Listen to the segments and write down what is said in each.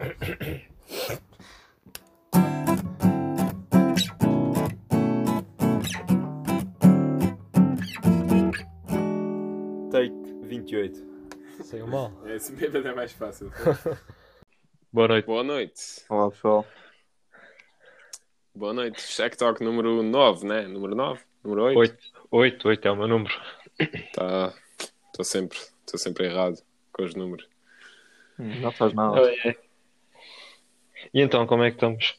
Take 28. Saiu mal. Esse bêbado é mais fácil. Boa noite. Boa noite. Olá pessoal. Boa noite. Check Talk número 9, né? Número 9? Número 8? 8. 8, 8 é o meu número. Tá. Estou sempre, tô sempre errado com os números. Não faz nada. E então, como é que estamos?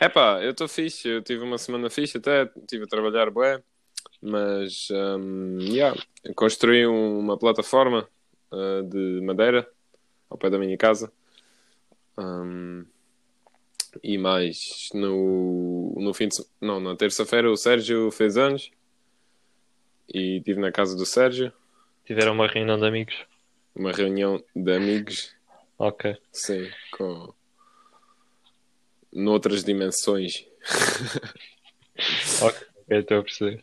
Epá, eu estou fixe. Eu tive uma semana fixe até. Estive a trabalhar bué. Mas, um, yeah, construí um- uma plataforma uh, de madeira ao pé da minha casa. Um, e mais, no, no fim de Não, na terça-feira o Sérgio fez anos. E estive na casa do Sérgio. Tiveram uma reunião de amigos? Uma reunião de amigos. Ok. Sim, com. Noutras dimensões. Ok, estou a perceber.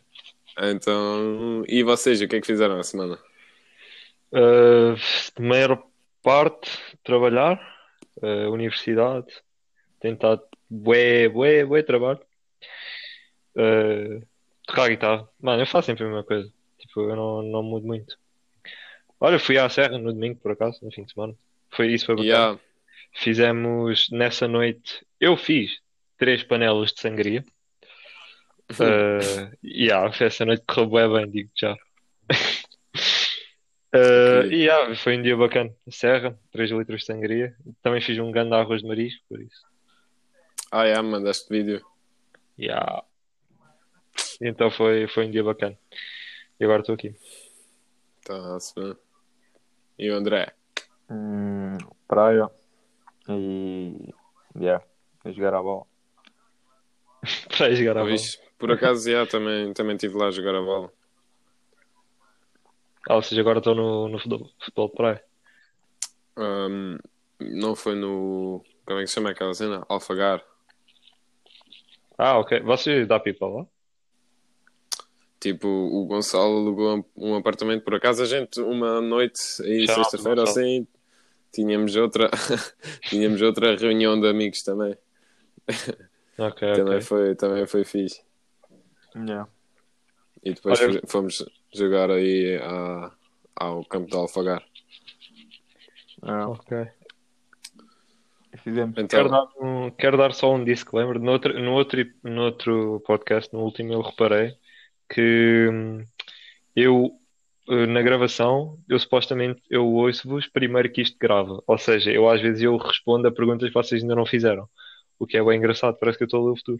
Então. E vocês, o que é que fizeram na semana? Uh, maior parte, trabalhar, uh, universidade, tentar bué, bué, bué trabalho. Uh, tocar guitarra. Mano, eu faço sempre a mesma coisa. Tipo, eu não, não mudo muito. Olha, fui à Serra no domingo, por acaso, no fim de semana. Foi, isso foi bacana. Yeah. Fizemos nessa noite, eu fiz três panelas de sangria. Uh, yeah, essa noite correu bem, bem, digo já. Uh, e yeah, foi um dia bacana. Serra, 3 litros de sangria. Também fiz um grande arroz de marisco, por isso. Ah, yeah, mandaste vídeo. Yeah. Então foi, foi um dia bacana. E agora estou aqui. Tá-se bem. E o André? Hum, praia e. Yeah, a jogar a bola. Para jogar a bola. Por acaso, yeah, também, também estive lá a jogar a bola. Ah, ou seja, agora estou no, no futebol, futebol de praia. Um, não foi no. Como é que se chama aquela cena? Alfagar. Ah, ok. Você dá pipa lá? Tipo, o Gonçalo alugou um apartamento por acaso. A gente, uma noite aí, sexta-feira, assim, tínhamos outra, tínhamos outra reunião de amigos também. Ok, Também ok. foi, também foi fixe. Yeah. E depois Olha- fomos jogar aí à- ao campo de Alfagar. Yeah. Ok. Fizemos. Quero Então, dar, um- quero dar só um disclaimer. No outro, no outro, no outro podcast, no último, eu reparei que hum, eu, eh, na gravação, eu supostamente eu ouço-vos primeiro que isto grava. Ou seja, eu às vezes eu respondo a perguntas que vocês ainda não fizeram. O que é bem engraçado, parece que eu estou a ler o futuro.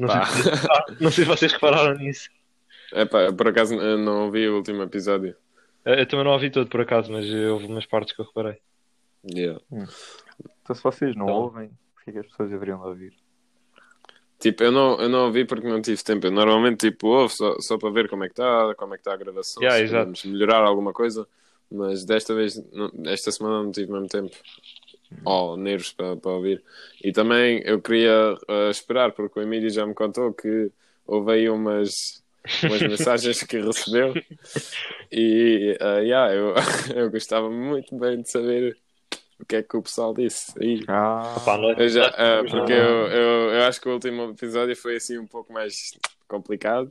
Não sei, se, não sei se vocês repararam nisso. epá, por acaso eu não ouvi o último episódio. Eh, Eu também não ouvi todo por acaso, mas eh, houve umas partes que eu reparei. Yeah. Então se vocês não Então. ouvem, por que as pessoas deveriam de ouvir? Tipo, eu não, eu não ouvi porque não tive tempo. Eu normalmente tipo, ouvo só, só para ver como é que está, como é que está a gravação, Yeah, se podemos melhorar alguma coisa. Mas desta vez, não- esta semana não tive mesmo tempo. Ou nervos para, para ouvir. E também eu queria ah, esperar, porque o Emílio já me contou que houve aí umas, umas mensagens que recebeu. E ah, yeah, eu, eu gostava muito bem de saber o que é que o pessoal disse. E, Ah, eu já, ah, porque Ah. eu, eu, eu acho que o último episódio foi assim um pouco mais complicado.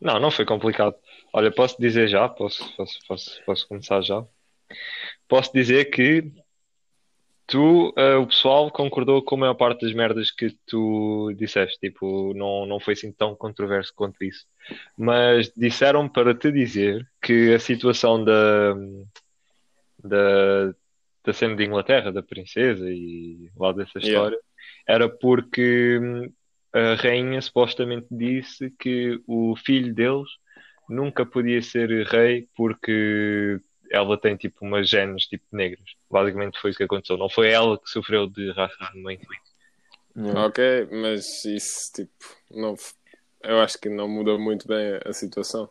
Não, não foi complicado. Olha, posso dizer já, posso, posso, posso, posso começar já. Posso dizer que tu, eh, o pessoal concordou com a maior parte das merdas que tu disseste. Tipo, não, não foi assim tão controverso quanto isso. Mas disseram para te dizer que a situação da, da, da cena de Inglaterra, da princesa e lá dessa Yeah. história, era porque hum, a rainha supostamente disse que o filho deles nunca podia ser rei porque ela tem tipo umas genes tipo negras. Basicamente foi isso que aconteceu. Não foi ela que sofreu de racismo em yeah. Ok, mas isso tipo, não, eu acho que não muda muito bem a situação.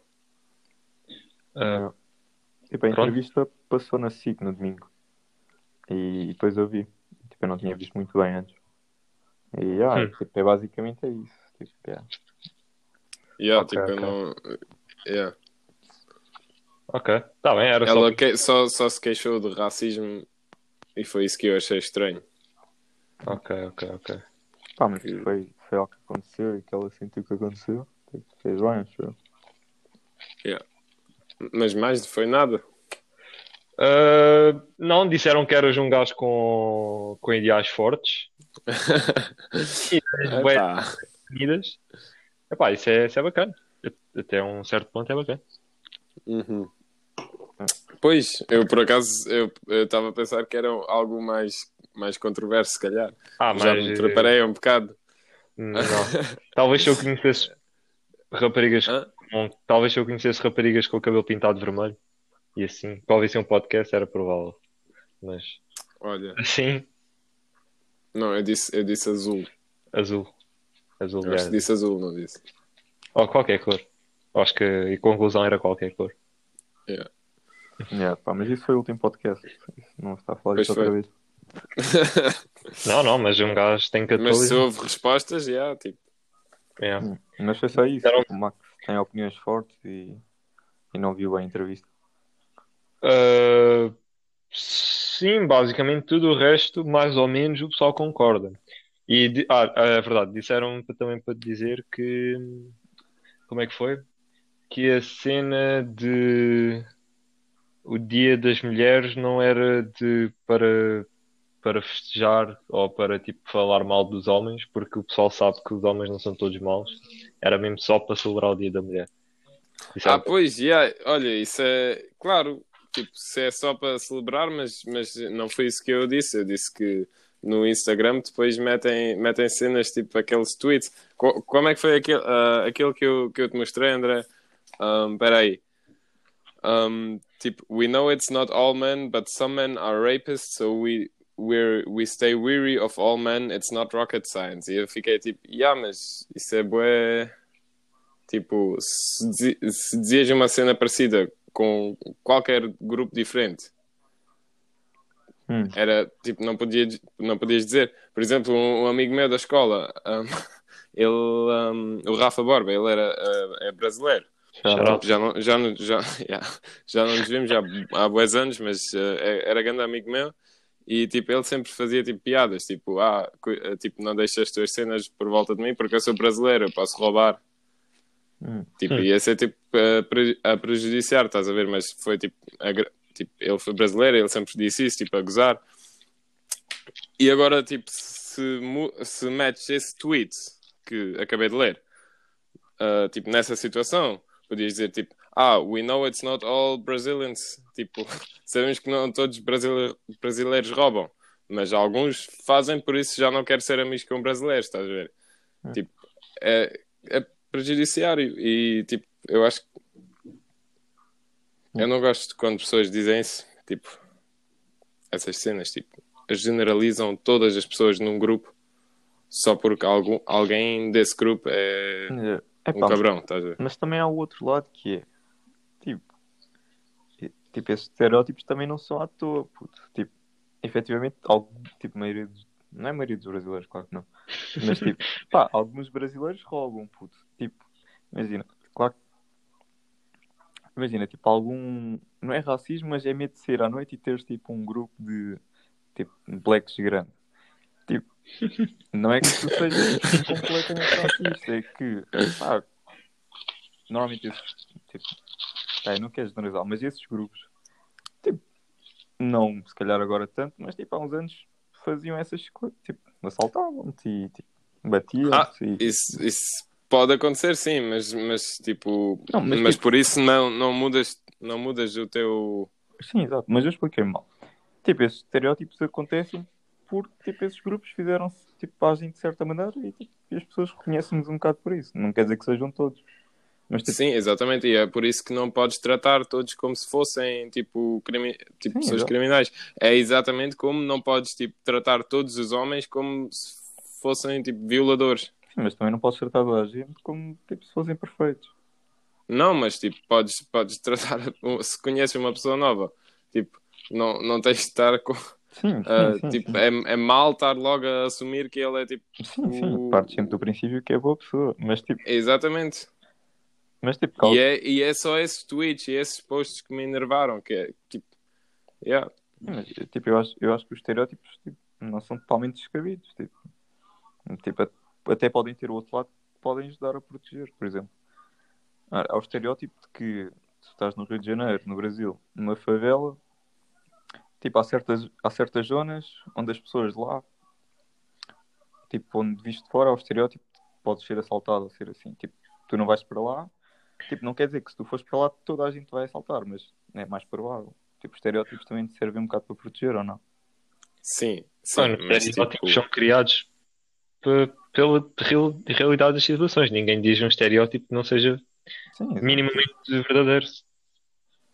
Ah, Tipo, a Pronto. entrevista passou na SIC no domingo. E depois eu vi. Tipo, eu não tinha visto muito bem antes. E ah, Hum. tipo, é basicamente é isso. Tipo, yeah. Yeah, Ok, tipo, eu ok. não. Yeah. ok, tá bem, era só. Ela que- só, só se queixou de racismo e foi isso que eu achei estranho. Ok, ok, ok. Pá, mas foi, foi algo que aconteceu e que ela sentiu que aconteceu. Tipo, Fez bem, acho eu. Mas mais foi nada. Uh, não, disseram que eras um gajo com, com ideais fortes. E bué Epá. isso é, isso é bacana. Até um certo ponto é bacana. Uhum. Pois, eu por acaso eu estava a pensar que era algo mais, mais controverso, se calhar. Ah, Já mas me preparei um bocado. Não. Talvez se eu conhecesse raparigas Hã? talvez se eu conhecesse raparigas com o cabelo pintado de vermelho e assim, para ouvir um podcast era provável. Mas Olha, assim, não, eu disse, eu disse azul. azul. Azul Eu acho que disse azul, não disse. Ou qualquer cor. Acho que a conclusão era qualquer cor. Yeah, pá, mas isso foi o último podcast. Não está a falar disso outra vez. Não, não, mas um gajo tem que Mas se atualizar. houve respostas, já, tipo. Yeah. Mas foi só isso. Era O Max tem opiniões fortes e, e não viu bem a entrevista. Uh, sim, basicamente tudo o resto, mais ou menos, o pessoal concorda. E, ah, é verdade, disseram também para dizer que. Como é que foi? Que a cena de. O Dia das Mulheres não era de para, para festejar ou para tipo falar mal dos homens, porque o pessoal sabe que os homens não são todos maus. Era mesmo só para celebrar o Dia da Mulher. Ah, pois, já, olha, isso é. Claro, tipo, se é só para celebrar, mas, mas não foi isso que eu disse. Eu disse que no Instagram depois metem, metem cenas tipo aqueles tweets. Co- como é que foi aquele, ah, aquele que, eu, que eu te mostrei, André? Um, peraí. Um, tipo, we know it's not all men, but some men are rapists, so we, we're, we stay weary of all men, it's not rocket science. E eu fiquei tipo, yeah, mas isso é bué. Tipo, se, se dizias uma cena parecida com qualquer grupo diferente, Hum. era tipo, não, podia, não podias dizer. Por exemplo, um, um amigo meu da escola, um, ele, um, o Rafa Borba, ele era uh, é brasileiro. Out. Já não, já, não, já, yeah, já não nos vimos já há bués anos, mas uh, era grande amigo meu. E tipo, ele sempre fazia tipo, piadas, tipo, ah, eh, tipo, não deixes as tuas cenas por volta de mim porque eu sou brasileiro, eu posso roubar. Hum. Tipo, ia ser tipo a, a prejudiciar, estás a ver? Mas foi tipo, a tipo, ele foi brasileiro, ele sempre disse isso, tipo, a gozar. E agora, tipo, se, se metes esse tweet que acabei de ler, ah, tipo, nessa situação, podias dizer tipo, ah, we know it's not all Brazilians, tipo, sabemos que não todos brasile- brasileiros roubam, mas alguns fazem, por isso já não quero ser amigos com brasileiros, estás a ver? Hum. Tipo, é, é prejudiciário e, tipo, eu acho que eu não gosto quando pessoas dizem isso, tipo, essas cenas, tipo, generalizam todas as pessoas num grupo só porque algum, alguém desse grupo é É, um pá, cabrão, estás a ver? Mas também há o outro lado que é tipo, tipo esses estereótipos também não são à toa, puto. Tipo, efetivamente, algum, tipo, a maioria dos, não é a maioria dos brasileiros, claro que não. Mas tipo, pá, alguns brasileiros roubam, puto. Imagina, claro que- Imagina, tipo, algum. Não é racismo, mas é medo de ser à noite e teres tipo um grupo de tipo blacks grande. Tipo, não é que tu sejas completamente racista, é que pá, normalmente esses tipo, eu não quero generalizar, mas esses grupos tipo, não se calhar agora tanto, mas tipo há uns anos faziam essas coisas, tipo, assaltavam-te e tipo, batiam-te Ah, e Isso, isso pode acontecer, sim, mas, mas tipo, Não, mas, mas, tipo- por isso não, não, mudas, não mudas o teu. Sim, exato, mas eu expliquei mal. Tipo, esses estereótipos acontecem porque tipo, esses grupos fizeram tipo, agem de certa maneira e, tipo, as pessoas reconhecem-nos um bocado por isso. Não quer dizer que sejam todos. Mas tipo, Sim, exatamente, e é por isso que não podes tratar todos como se fossem tipo, crimi... tipo Sim, pessoas exato. criminais. É exatamente como não podes tipo, tratar todos os homens como se fossem tipo, violadores. Sim, mas também não podes tratar toda a gente como tipo, se fossem perfeitos. Não, mas tipo, podes, podes tratar se conheces uma pessoa nova, tipo, não, não tens de estar com. Sim, sim, ah, sim, tipo, sim. É, é mal estar logo a assumir que ele é tipo. Sim, sim, o- parte sempre do princípio que é boa pessoa. Mas tipo, Exatamente. mas, tipo calma. E é, e é só esses tweets e esses posts que me enervaram, que é tipo. Yeah. Mas, tipo, eu acho, eu acho que os estereótipos tipo, não são totalmente descabidos. Tipo, tipo, até podem ter o outro lado que podem ajudar a proteger, por exemplo. Há o estereótipo de que tu estás no Rio de Janeiro, no Brasil, numa favela, tipo, há certas, há certas zonas onde as pessoas de lá, tipo, onde visto de fora, há o estereótipo de que podes ser assaltado ou ser assim. Tipo, tu não vais para lá, tipo, não quer dizer que se tu fores para lá toda a gente vai assaltar, mas é mais provável. Tipo, os estereótipos também te servem um bocado para proteger ou não? Sim, sim, Mano, mas estereótipos tipo, são criados pe- pela real- realidade das situações. Ninguém diz um estereótipo que não seja Sim, minimamente verdadeiro.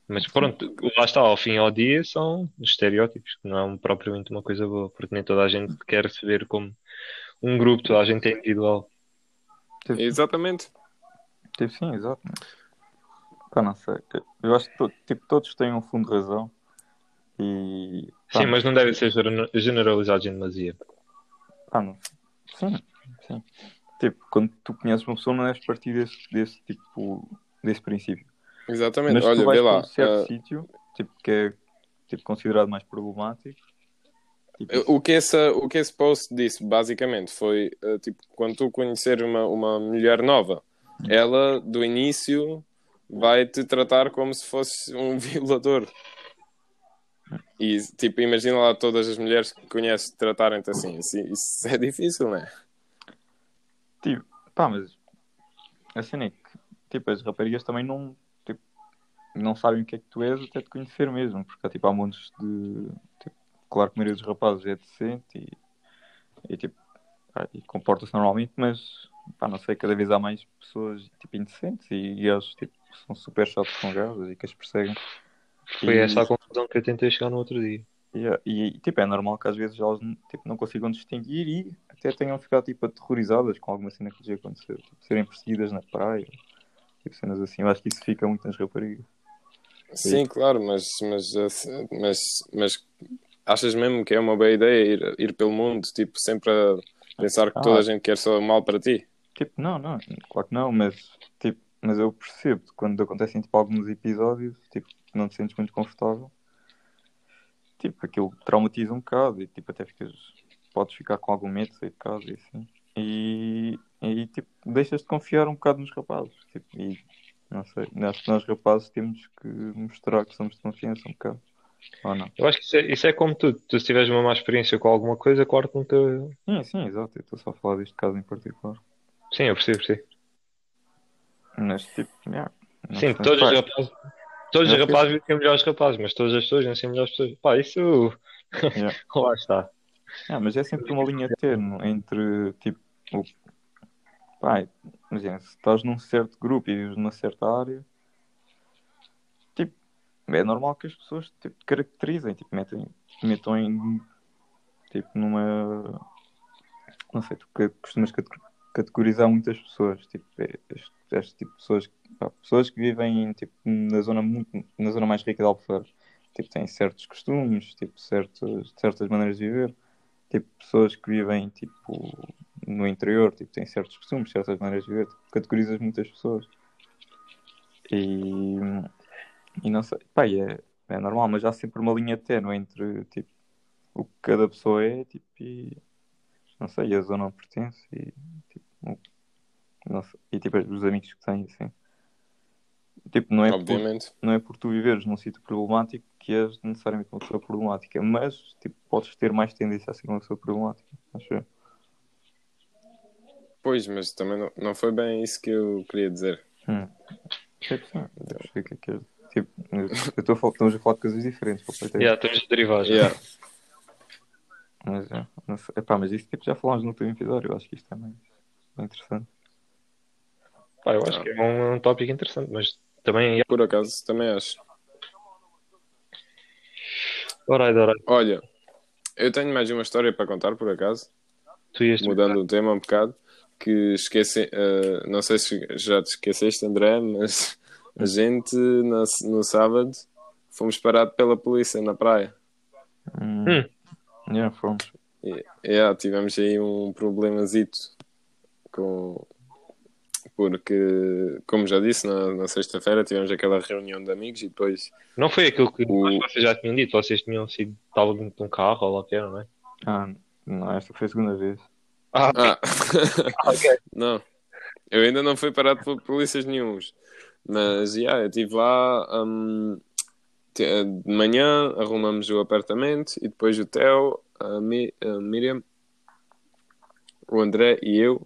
Mas pronto, lá está, ao fim e ao dia são estereótipos, que não é propriamente uma coisa boa, porque nem toda a gente quer se ver como um grupo, toda a gente é individual. Tipo, exatamente. tipo, sim, exato. Pá, não sei. Eu acho que to- tipo, todos têm um fundo de razão. E. pá, Sim, mas não devem ser gener- generalizados em demasia. pá, não. Sim, sim. Tipo, quando tu conheces uma pessoa, não deves partir desse, desse tipo. desse princípio. Exatamente. Mas Olha, tu vais vê para lá. um certo ah, sítio, tipo, que é tipo, considerado mais problemático. Tipo, O que, esse, o que esse post disse, basicamente, foi uh, tipo, quando tu conhecer uma, uma mulher nova, ela, do início, vai te tratar como se fosse um violador. E, tipo, imagina lá todas as mulheres que conheces tratarem-te assim. Isso, isso é difícil, não é? Tipo, pá, mas a cena é que tipo, as raparigas também não, tipo, não sabem o que é que tu és até te conhecer mesmo, porque há, tipo, há montes de. Tipo, claro que a maioria dos rapazes é decente e, e tipo, pá, e comporta-se normalmente, mas pá, não sei, cada vez há mais pessoas tipo, indecentes e, e eles tipo, são super chatos com gajas e que as perseguem. Foi E- essa a conclusão que eu tentei chegar no outro dia. E, e, tipo, é normal que às vezes elas tipo, não consigam distinguir e até tenham ficado tipo, aterrorizadas com alguma cena que lhes aconteceu. Tipo, serem perseguidas na praia, tipo, cenas assim. Eu acho que isso fica muito nas raparigas. Sim, claro, mas, mas, mas, mas achas mesmo que é uma boa ideia ir, ir pelo mundo, tipo, sempre a pensar que Ah. toda a gente quer só mal para ti? Tipo, não, não, claro que não, mas, tipo, mas eu percebo quando acontecem tipo, alguns episódios, tipo, não te sentes muito confortável. Tipo, aquilo traumatiza um bocado e tipo, até ficas, podes ficar com algum medo de sair de casa e assim. E, e tipo, deixas de confiar um bocado nos rapazes. Tipo, e não sei, acho que nós rapazes temos que mostrar que somos de confiança um bocado. Ou não? Eu acho que isso é, isso é como tudo. Tu, se tiveres uma má experiência com alguma coisa, claro que. Sim, sim, exato. Eu estou só a falar deste caso em particular. Sim, eu percebo, percebo. Mas tipo, yeah, Sim, todos os rapazes. Todos os rapazes vivem melhores rapazes, mas todas as pessoas vêm ser melhores pessoas. Pá, isso. Yeah. Lá está. Ah, mas é sempre uma linha terno entre tipo o pá, imagina, se estás num certo grupo e vives numa certa área, tipo, é normal que as pessoas tipo, te caracterizem, tipo, metem, metam em tipo numa não sei, tu costumas cate- categorizar muitas pessoas, tipo, é, este, este tipo de pessoas, pá, pessoas que vivem tipo, na zona muito, na zona mais rica de Albufeira, tipo, têm certos costumes, tipo, certas, certas maneiras de viver. Tipo, pessoas que vivem tipo, no interior, tipo, têm certos costumes, certas maneiras de viver, tipo, categorizas muitas pessoas. E, e não sei, pá, é, é normal, mas há sempre uma linha ténue entre tipo, o que cada pessoa é tipo, e não sei, a zona onde pertence e, tipo, sei, e tipo, os amigos que têm, assim. Tipo, não é por, Obviamente. não é por tu viveres num sítio problemático que és necessariamente uma pessoa problemática, mas tipo, podes ter mais tendência a ser uma pessoa problemática, acho eu. Pois, mas também não, não foi bem isso que eu queria dizer. Hum. Tipo, que é que é. Tipo, eu estou a falar, estamos a falar de coisas diferentes. Yeah, estamos derivados. Yeah. Mas, é, não sei. Epá, mas isso tipo, já falámos no último episódio, eu acho que isto é mais mais interessante. Pá, eu acho que é um, é um tópico interessante, mas também. Por acaso, também acho. Alright, alright. Olha, eu tenho mais uma história para contar, por acaso, Tu ias mudando o tema um bocado, que esqueci, eh, não sei se já te esqueceste, André, mas a gente na- no sábado fomos parados pela polícia na praia. Hum. Hum. Yeah, fomos. E, yeah, tivemos aí um problemazito com, porque, como já disse, na, na sexta-feira tivemos aquela reunião de amigos e depois. Não foi aquilo que O- vocês já tinham dito, vocês tinham sido, dentro de um carro ou lá que era, não é? Ah, não, esta foi a segunda vez. Ah, Ah, ok. não, eu ainda não fui parado por polícias nenhums, mas yeah, eu estive lá. eh, de manhã arrumamos o apartamento e depois o Theo, a, Mi- a Miriam, o André e eu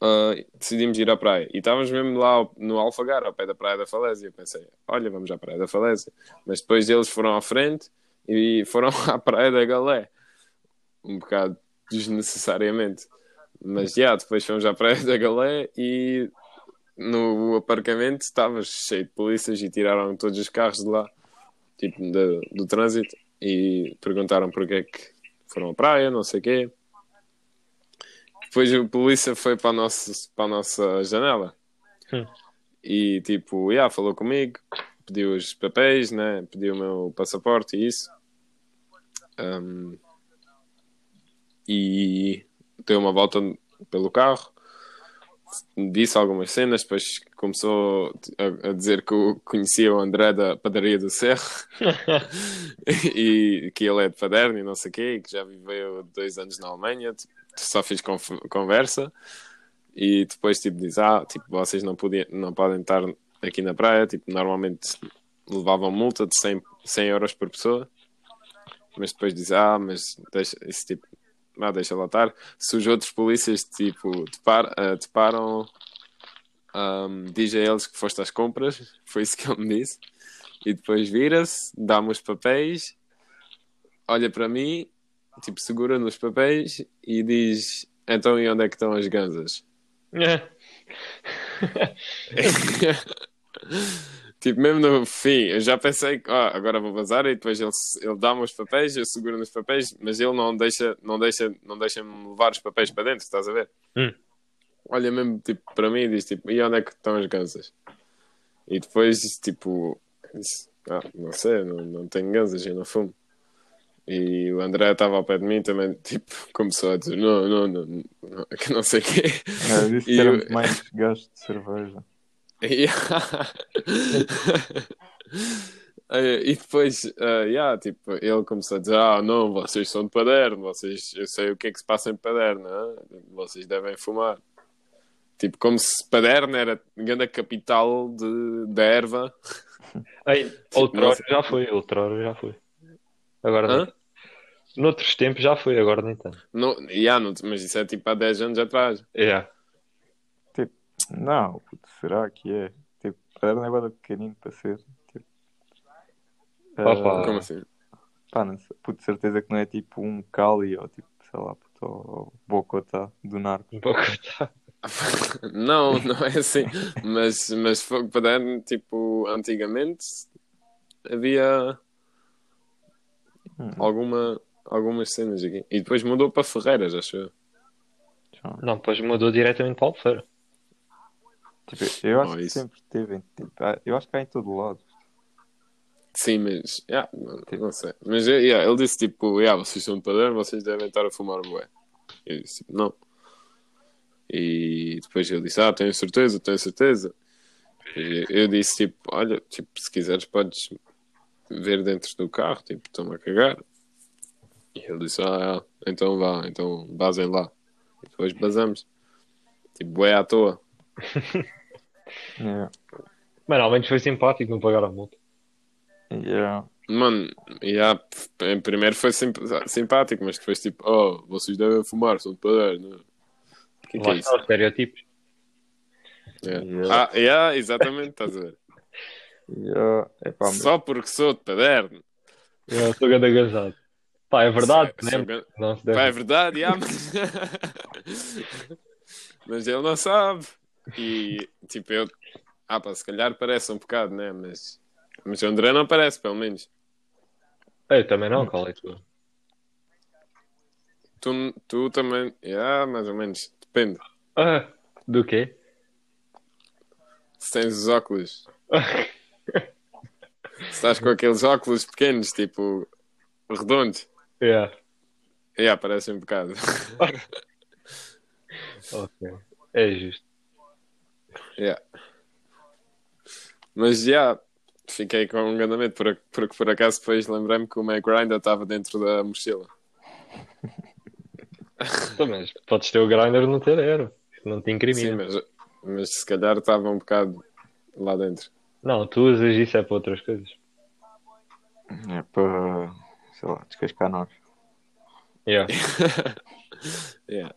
ah, decidimos ir à praia. E estávamos mesmo lá no Alfagar, ao pé da Praia da Falésia. Eu pensei, olha, vamos à Praia da Falésia. Mas depois eles foram à frente e foram à Praia da Galé. Um bocado desnecessariamente. Mas já, depois fomos à Praia da Galé e no aparcamento estava cheio de polícias e tiraram todos os carros de lá, tipo do, do trânsito, e perguntaram porque é que foram à praia, não sei o quê. Depois o polícia foi para a nossa, para a nossa janela Hum. e tipo, yeah, falou comigo, pediu os papéis, né? pediu o meu passaporte e isso. Um, e deu uma volta pelo carro, disse algumas cenas, depois começou a, a dizer que eu conhecia o André da padaria do Cerro e que ele é de Paderno e não sei o quê, e que já viveu dois anos na Alemanha, tipo, só fiz conversa e depois tipo diz, ah, tipo, vocês não, podiam, não podem estar aqui na praia, tipo, normalmente levavam multa de 100, 100 euros por pessoa, mas depois diz, ah, mas deixa, isso tipo, ah, deixa lá estar. Se os outros polícias tipo, te, par, eh, te param, ahm, diz a eles que foste às compras, foi isso que ele me disse, e depois vira-se, dá-me os papéis, olha para mim, tipo, segura nos papéis e diz, então e onde é que estão as ganzas? tipo, mesmo no fim, eu já pensei que ah, agora vou vazar e depois ele, ele dá-me os papéis, eu seguro nos papéis, mas ele não deixa, não deixa, não deixa-me levar os papéis para dentro, estás a ver? Hum. Olha mesmo tipo, para mim e diz tipo, e onde é que estão as ganzas? E depois tipo, disse, ah, não sei, não, não tenho ganzas, eu não fumo. E o André estava ao pé de mim também, tipo, começou a dizer, não, não, não, não que não sei o quê. Eu disse E que era eu- muito mais gasto de cerveja. Yeah. E depois, eh, yeah, tipo, ele começou a dizer: Ah, não, vocês são de Paderno, vocês, eu sei o que é que se passa em Paderno, hã? vocês devem fumar. Tipo, como se Paderno era a grande capital de, da erva. Ei, outrora nossa. já foi, outrora já foi. Agora não. Noutros tempos já foi, agora nem tanto. Não, yeah, não, mas isso é tipo há 10 anos atrás. É. Não, puto, será que é? Tipo, Paderno é bada pequenino para ser. Tipo, Opa. ah, Como assim? Pá, não sei. Puto, certeza que não é tipo um Cali ou tipo, sei lá, puto, ou Bocotá do. Um tá. Não, não é assim. Mas, mas Paderno, tipo, antigamente havia Hum, alguma, algumas cenas aqui. E depois mudou para Ferreiras, acho eu. Não, depois mudou diretamente para Albufeira. Tipo, eu acho Oh, que sempre teve. Tipo, ah, eu acho que há em todo lado. Sim, mas. Yeah, não, não sei. Mas yeah, ele disse tipo: yeah, vocês são de Paderno, vocês devem estar a fumar bué. Eu disse tipo: não. E depois ele disse: ah, tenho certeza, tenho certeza. E eu disse tipo: olha, tipo, se quiseres podes ver dentro do carro, tipo, estão a cagar. E ele disse: ah, então vá, então basem lá. E depois basamos. Tipo, bué à toa. Yeah. Mas ao menos foi simpático não pagar a multa. Yeah. Mano, yeah, em primeiro foi simp- simpático, mas depois tipo, oh, vocês devem fumar, são de Paderno. O que, que Lá é está isso? os estereotipos. Yeah. Yeah. Ah, yeah, exatamente, estás a ver? Yeah. Epá, Só porque sou de Paderno. Eu sou grande agasalho. Pá, é verdade, Sou- né? sou gan- Não se Pá, é verdade, yeah, mas... mas ele não sabe. E tipo, eu. Ah, pá, se calhar parece um bocado, né? Mas, mas o André não parece, pelo menos. Eu também não, qual é tu? Tu, tu também. Yeah, mais ou menos. Depende. Ah, do quê? Se tens os óculos. Se estás com aqueles óculos pequenos, tipo, redondos. Yeah. Yeah, parece um bocado. Ok. É justo. Yeah. Mas já, fiquei com um grande medo, porque, porque por acaso depois lembrei-me que o Mac Grinder estava dentro da mochila. Então, Mas podes ter o grinder não ter aero. Não te Sim, incrimina. mas, mas se calhar estava um bocado lá dentro. Não, tu usas isso é para outras coisas. É para, sei lá, descascar nós. Yeah. Yeah.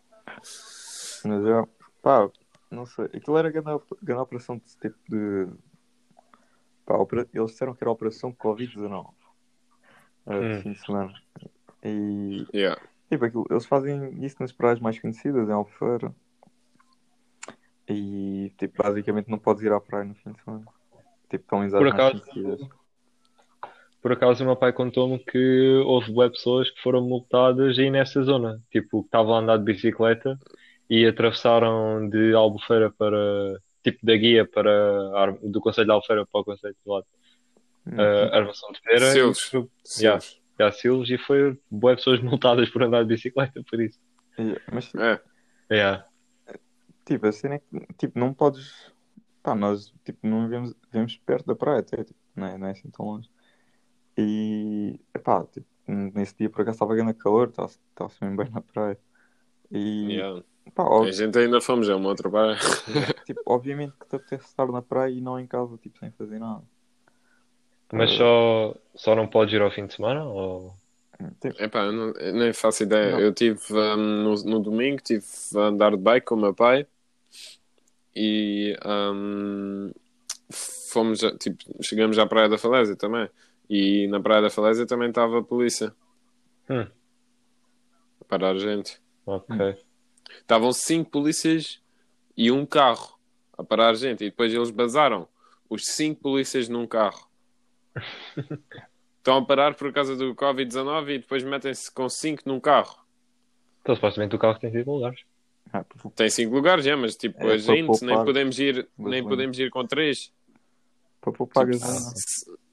Mas eu, pá, não sei. Aquilo era grande, grande operação de tipo de. Pá, opera- eles disseram que era a operação Covid-19. Era de Hum. fim de semana. E Yeah. tipo, aquilo, eles fazem isso nas praias mais conhecidas, em Albufeira. E tipo, basicamente não podes ir à praia no fim de semana. Tipo, estão em Por acaso- conhecidas. Por acaso, o meu pai contou-me que houve web pessoas que foram multadas aí nessa zona. Tipo, que estavam a andar de bicicleta e atravessaram de Albufeira para. Tipo, da guia para. Ar- do Conselho de Albufeira para o Conselho de lado. Uhum. A Armação de Feira. Silves. e Sim. Yeah. e e foi web pessoas multadas por andar de bicicleta, por isso. E- Mas É. Yeah. Tipo, a cena é que tipo, não podes. Pá, nós tipo, não vivemos, vivemos perto da praia até, tipo, não, é, não é assim tão longe. E epá, tipo, nesse dia por acaso estava ganhando calor, estava bem bem na praia. E Yeah. pá, ó- A gente ainda fomos a uma outra praia. tipo, obviamente que te apetece estar na praia e não em casa, tipo, sem fazer nada. Mas Ah, só, só não podes ir ao fim de semana? Ou... tipo, Epá, eu, não, eu nem faço ideia. Não. Eu tive um, no, no domingo tive a andar de bike com o meu pai e um, fomos a- tipo, chegamos à Praia da Falésia também. E na Praia da Falésia também estava a polícia Hum. a parar a gente. Ok. Estavam cinco polícias e um carro a parar a gente. E depois eles basaram os cinco polícias num carro. Estão a parar por causa do Covid-19 e depois metem-se com cinco num carro. Então, supostamente o carro tem cinco lugares. ah, por- Tem cinco lugares, já, mas tipo, É, a gente nem podemos ir, nem podemos ir com três. para poupar Tipo, gasolina.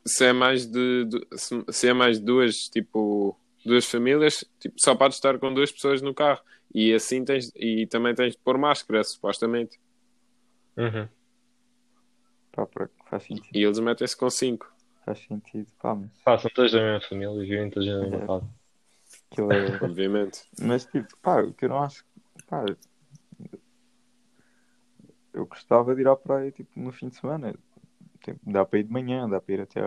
Se, é mais de, de- se, se é mais de duas, tipo, duas famílias, tipo, só podes estar com duas pessoas no carro. E assim tens, e também tens de pôr máscara, supostamente. Uhum. Pá, por- faz sentido, E eles metem-se com cinco. faz sentido. Pá, mas Pá, são todos da mesma família, vivem todos na mesma É. casa. é. Obviamente. Mas tipo, pá, o que eu não acho. Pá, eu gostava de ir à praia tipo, no fim de semana. Tipo, dá para ir de manhã, dá para ir até.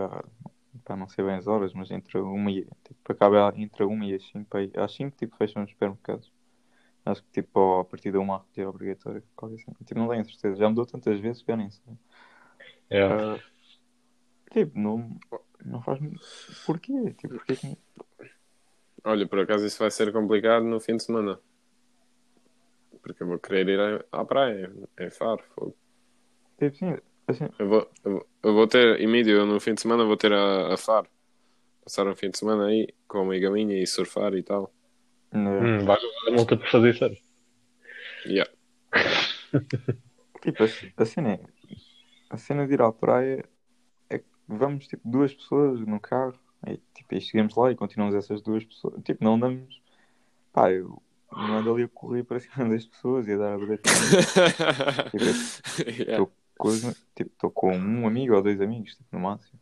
Pá, não sei bem as horas, mas entre uma e. Tipo, acaba entre uma e as 5 para ir. Às 5 tipo, fecham os supermercados. Acho que tipo, a partir de uma a retirar obrigatório. Qualquer assim. Tipo, não tenho certeza. Já mudou tantas vezes que eu nem sei. Yeah. Ah, tipo, não, não faz. Porquê? Tipo, porquê que. Olha, por acaso isso vai ser complicado no fim de semana. Porque eu vou querer ir à, à praia, em Faro. fogo. Tipo, sim, assim, Eu vou, eu vou, ter, Emílio, no fim de semana vou ter a, a Faro. Passar um fim de semana aí com uma amiga minha e surfar e tal. né, Hum, vai a multa por fazer isso. Yeah. Tipo, a, a cena é. A cena de ir à praia é que vamos tipo duas pessoas no carro e, tipo, e chegamos lá e continuamos essas duas pessoas. Tipo, não andamos. Pá, eu não ando ali a correr para cima das pessoas e a dar a bater. Tipo, Yeah. Coisa, tipo, estou com um amigo ou dois amigos, tipo, no máximo.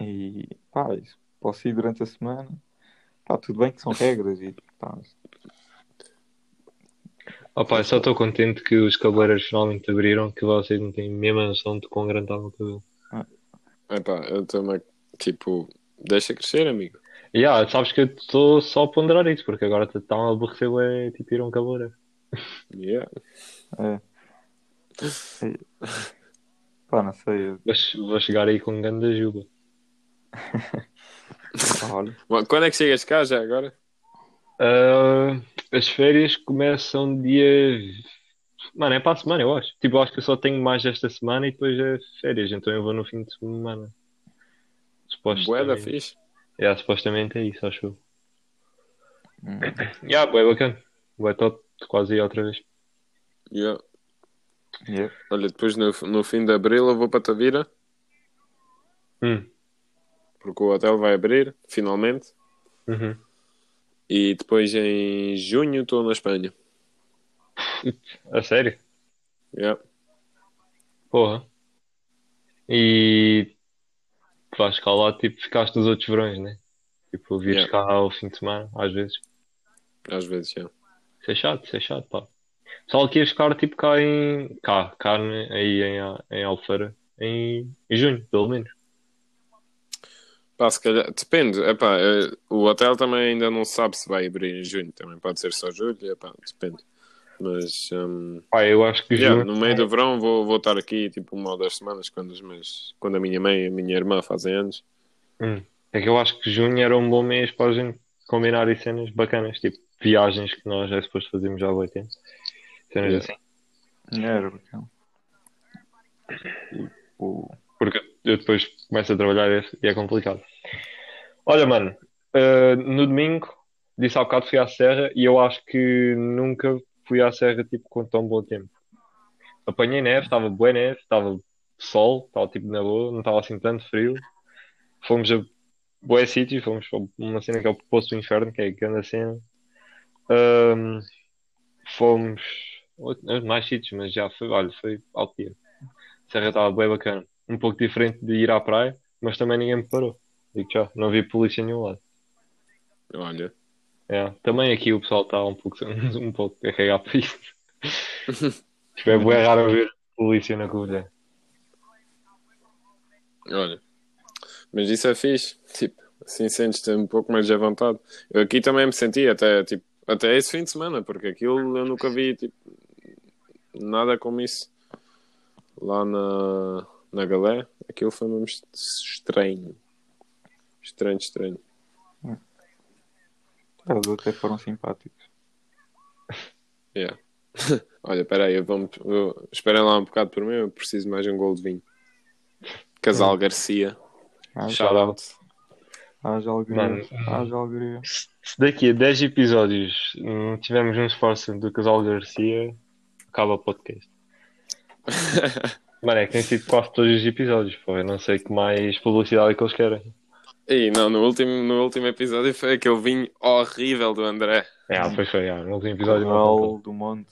E pá, isso, posso ir durante a semana. Pá, tudo bem que são regras e pá, Opa, eu só estou contente que os cabeleireiros finalmente abriram, que vocês não têm mesmo a noção de quão grande estava o cabelo. Epá, eu também, tipo, deixa crescer, amigo. E ah, sabes que eu estou só a ponderar isso, porque agora está a aborrecer é tipo ir a um cabeleireiro. Yeah. é. Pá, não sei. eu- Vou, vou chegar aí com um grande juba. pá, olha, Bom, Quando é que chegas cá já agora? Ah, as férias começam dia. Mano, é para a semana, eu acho. Tipo, eu acho que eu só tenho mais esta semana e depois é férias, então eu vou no fim de semana. Boeda Supostamente. fixe. Yeah, supostamente é isso, acho eu. hum, Yeah, bué bacana. Bué top, quase aí outra vez. Yeah. Yeah. Olha, depois no, no fim de abril eu vou para Tavira, Hum. porque o hotel vai abrir, finalmente. Uhum. E depois em junho estou na Espanha. A sério? Yeah. Porra. E tu vais cá lá, tipo, ficaste os outros verões, né? Tipo, vires Yeah. cá ao fim de semana, às vezes. Às vezes, já. Isso é chato, isso é chato, pá. Pessoal que ia ficar, tipo, cá em... Cá, carne, aí em, em Alfeira, em, em junho, pelo menos. Pá, se calhar, depende. Epá, eh, o hotel também ainda não sabe se vai abrir em junho. Também pode ser só julho. Epá, depende. Mas, Pá, eu acho que yeah, no meio do verão vou, vou estar aqui tipo uma ou duas semanas quando, os meus, quando a minha mãe e a minha irmã fazem anos. Hum. É que eu acho que junho era um bom mês para a gente combinar aí cenas bacanas, tipo viagens que nós já depois fazemos já há muito tempo. Cenas Yeah. assim. Era bacana. Tipo, Porque eu depois começo a trabalhar e é complicado. Olha, mano, eh, no domingo, disse há bocado fui à Serra e eu acho que nunca fui à Serra tipo com tão bom tempo. Apanhei neve, estava boa neve, estava sol, estava tipo na boa, não estava assim tanto frio. Fomos a boa sítios, fomos para uma cena que é o Poço do Inferno, que é a grande cena. Ahm, fomos a mais sítios, mas já foi, olha, foi alto dia. A Serra estava bem bacana. Um pouco diferente de ir à praia, mas também ninguém me parou. Digo já, não vi polícia em nenhum lado. Olha. É, também aqui o pessoal está um pouco, um pouco a cagar por isso. Isto é bué raro ver polícia na Covilhã. Olha. Mas isso é fixe. Tipo, assim sentes-te um pouco mais à vontade. Eu aqui também me senti até, tipo, até esse fim de semana, porque aquilo eu nunca vi, tipo, nada como isso. Lá na, na Galé, aquilo foi mesmo est- estranho. Estranho, estranho. os outros até foram simpáticos. Yeah. Olha, peraí, eu vou eu, esperem lá um bocado por mim, eu preciso mais um gol de vinho. Casal Garcia. Ah, Shout out. Haja alegria. Haja alegria. Se daqui a 10 episódios não tivermos um esforço do casal Garcia, acaba o podcast. Mano, é que tem sido quase todos os episódios, pô. Eu não sei que mais publicidade é que eles querem. E não, no último, no último episódio foi aquele vinho horrível do André. É, pois foi, é, no último episódio Corral do Monte.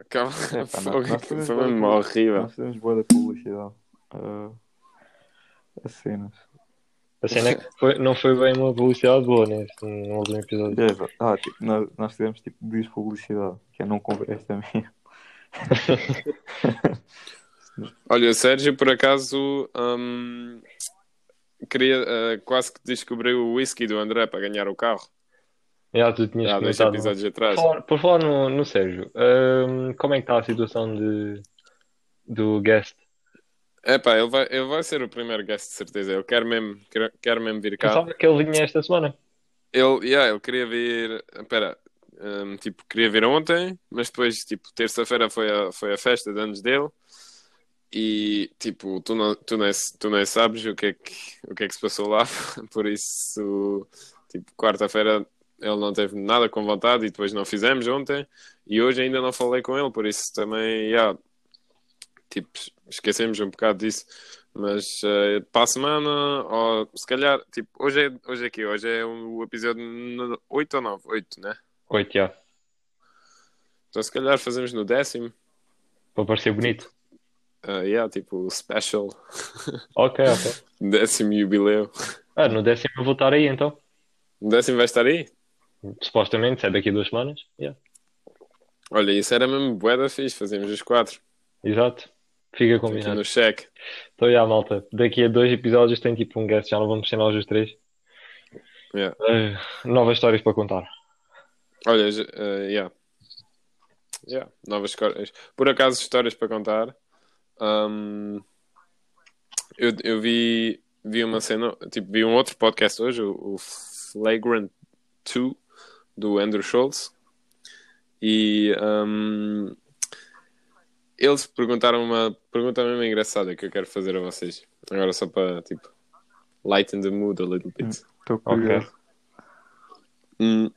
Acaba- É, pá, foi, nós- foi mesmo horrível. Nós boa da publicidade. Ah, as cenas. A cena é que foi- não foi bem uma publicidade boa nesse, no último episódio. É. Ah, tipo, nós, nós fizemos tipo despublicidade, que é não esta minha. Olha, o Sérgio, por acaso, hum, queria, eh, quase que descobriu o whisky do André para ganhar o carro. Já, tu tinhas Há dois comentado. episódios atrás. Por falar, por falar no, no Sérgio, hum, como é que está a situação de, do guest? Epá, ele vai, ele vai ser o primeiro guest, de certeza. Eu quero mesmo, quero, quero mesmo vir cá. Pensava que ele vinha esta semana. Ele, yeah, ele queria vir. Espera, hum, tipo, queria vir ontem, mas depois, tipo, terça-feira foi a, foi a festa de anos dele. E, tipo, tu não, tu, nem, tu nem sabes o que, é que, o que é que se passou lá. Por isso, tipo, quarta-feira ele não teve nada com vontade e depois não fizemos ontem. E hoje ainda não falei com ele, por isso também, yeah, tipo, esquecemos um bocado disso. Mas eh, para a semana, ou se calhar, tipo, hoje é, hoje é aqui, hoje é o episódio 8 ou 9? 8, né? Oito, já. Então se calhar fazemos no décimo. Para parecer bonito. Uh, yeah, tipo, special, Ok, ok. décimo jubileu. Ah, no décimo eu vou estar aí então. O décimo vai estar aí? Supostamente, é daqui a duas semanas. Yeah. Olha, isso era mesmo bué da fixe, fazíamos os quatro. Exato. Fica Aqui combinado. no cheque. Então, já, malta. Daqui a dois episódios tem tipo um guest, já não vamos ser nós os três. Yeah. Eh, novas histórias para contar. Olha, uh, yeah. Yeah, novas histórias. Por acaso, histórias para contar. Um, eu, eu vi, vi uma cena, tipo, vi um outro podcast hoje, o, o Flagrant 2, do Andrew Schultz. E um, eles perguntaram uma pergunta mesmo engraçada que eu quero fazer a vocês. Agora só para, tipo, lighten the mood a little bit. Estou curioso. Hum.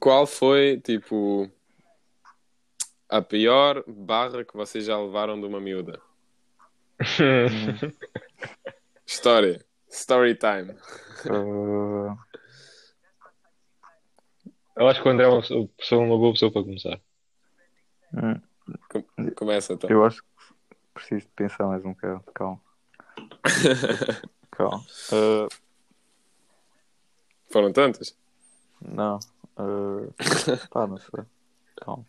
Qual foi, tipo, a pior barra que vocês já levaram de uma miúda? História. Story time. Ah, eu acho que o André é uma pessoa- uma boa pessoa para começar. Hum, Com- Começa então. Eu acho que preciso de pensar mais um bocado. Calma. Calma. Ah, Foram tantas? não. Ah, pá, não sei. Calma.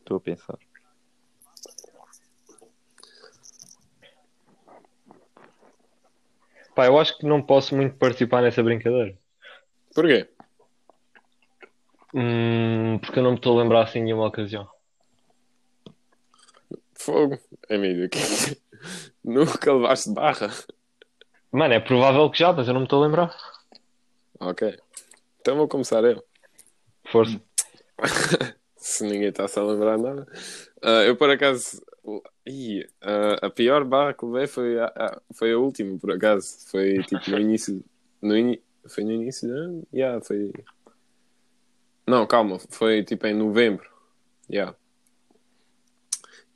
Estou a pensar. Pá, eu acho que não posso muito participar nessa brincadeira. Porquê? Hum, porque eu não me estou a lembrar assim nenhuma ocasião. Fogo. Que... nunca levaste barra? Mano, é provável que já, mas eu não me estou a lembrar. Ok. Então vou começar eu. Força. Se ninguém está-se a lembrar nada. Ah, eu, por acaso... Ih, ah, a pior barra que levei foi a, a- foi a última, por acaso. Foi tipo no início... No ini... Foi no início do ano? Yeah, foi... Não, calma. Foi tipo em novembro. Yeah.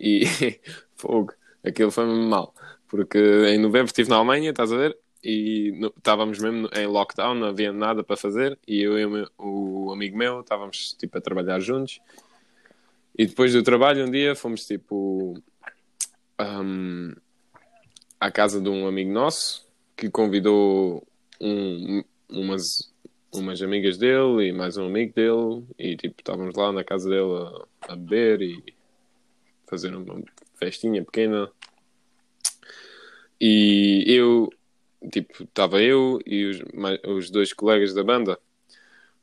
E... Fogo. Aquilo foi mesmo mal. Porque em novembro estive na Alemanha, estás a ver? E no- estávamos mesmo em lockdown, não havia nada para fazer. E eu e o, meu- o amigo meu estávamos tipo a trabalhar juntos. E depois do trabalho, um dia fomos tipo hum, à casa de um amigo nosso que convidou um- umas, umas amigas dele e mais um amigo dele. E tipo, estávamos lá na casa dele a, a beber e fazer uma festinha pequena. E eu, tipo, estava eu e os, mais- os dois colegas da banda.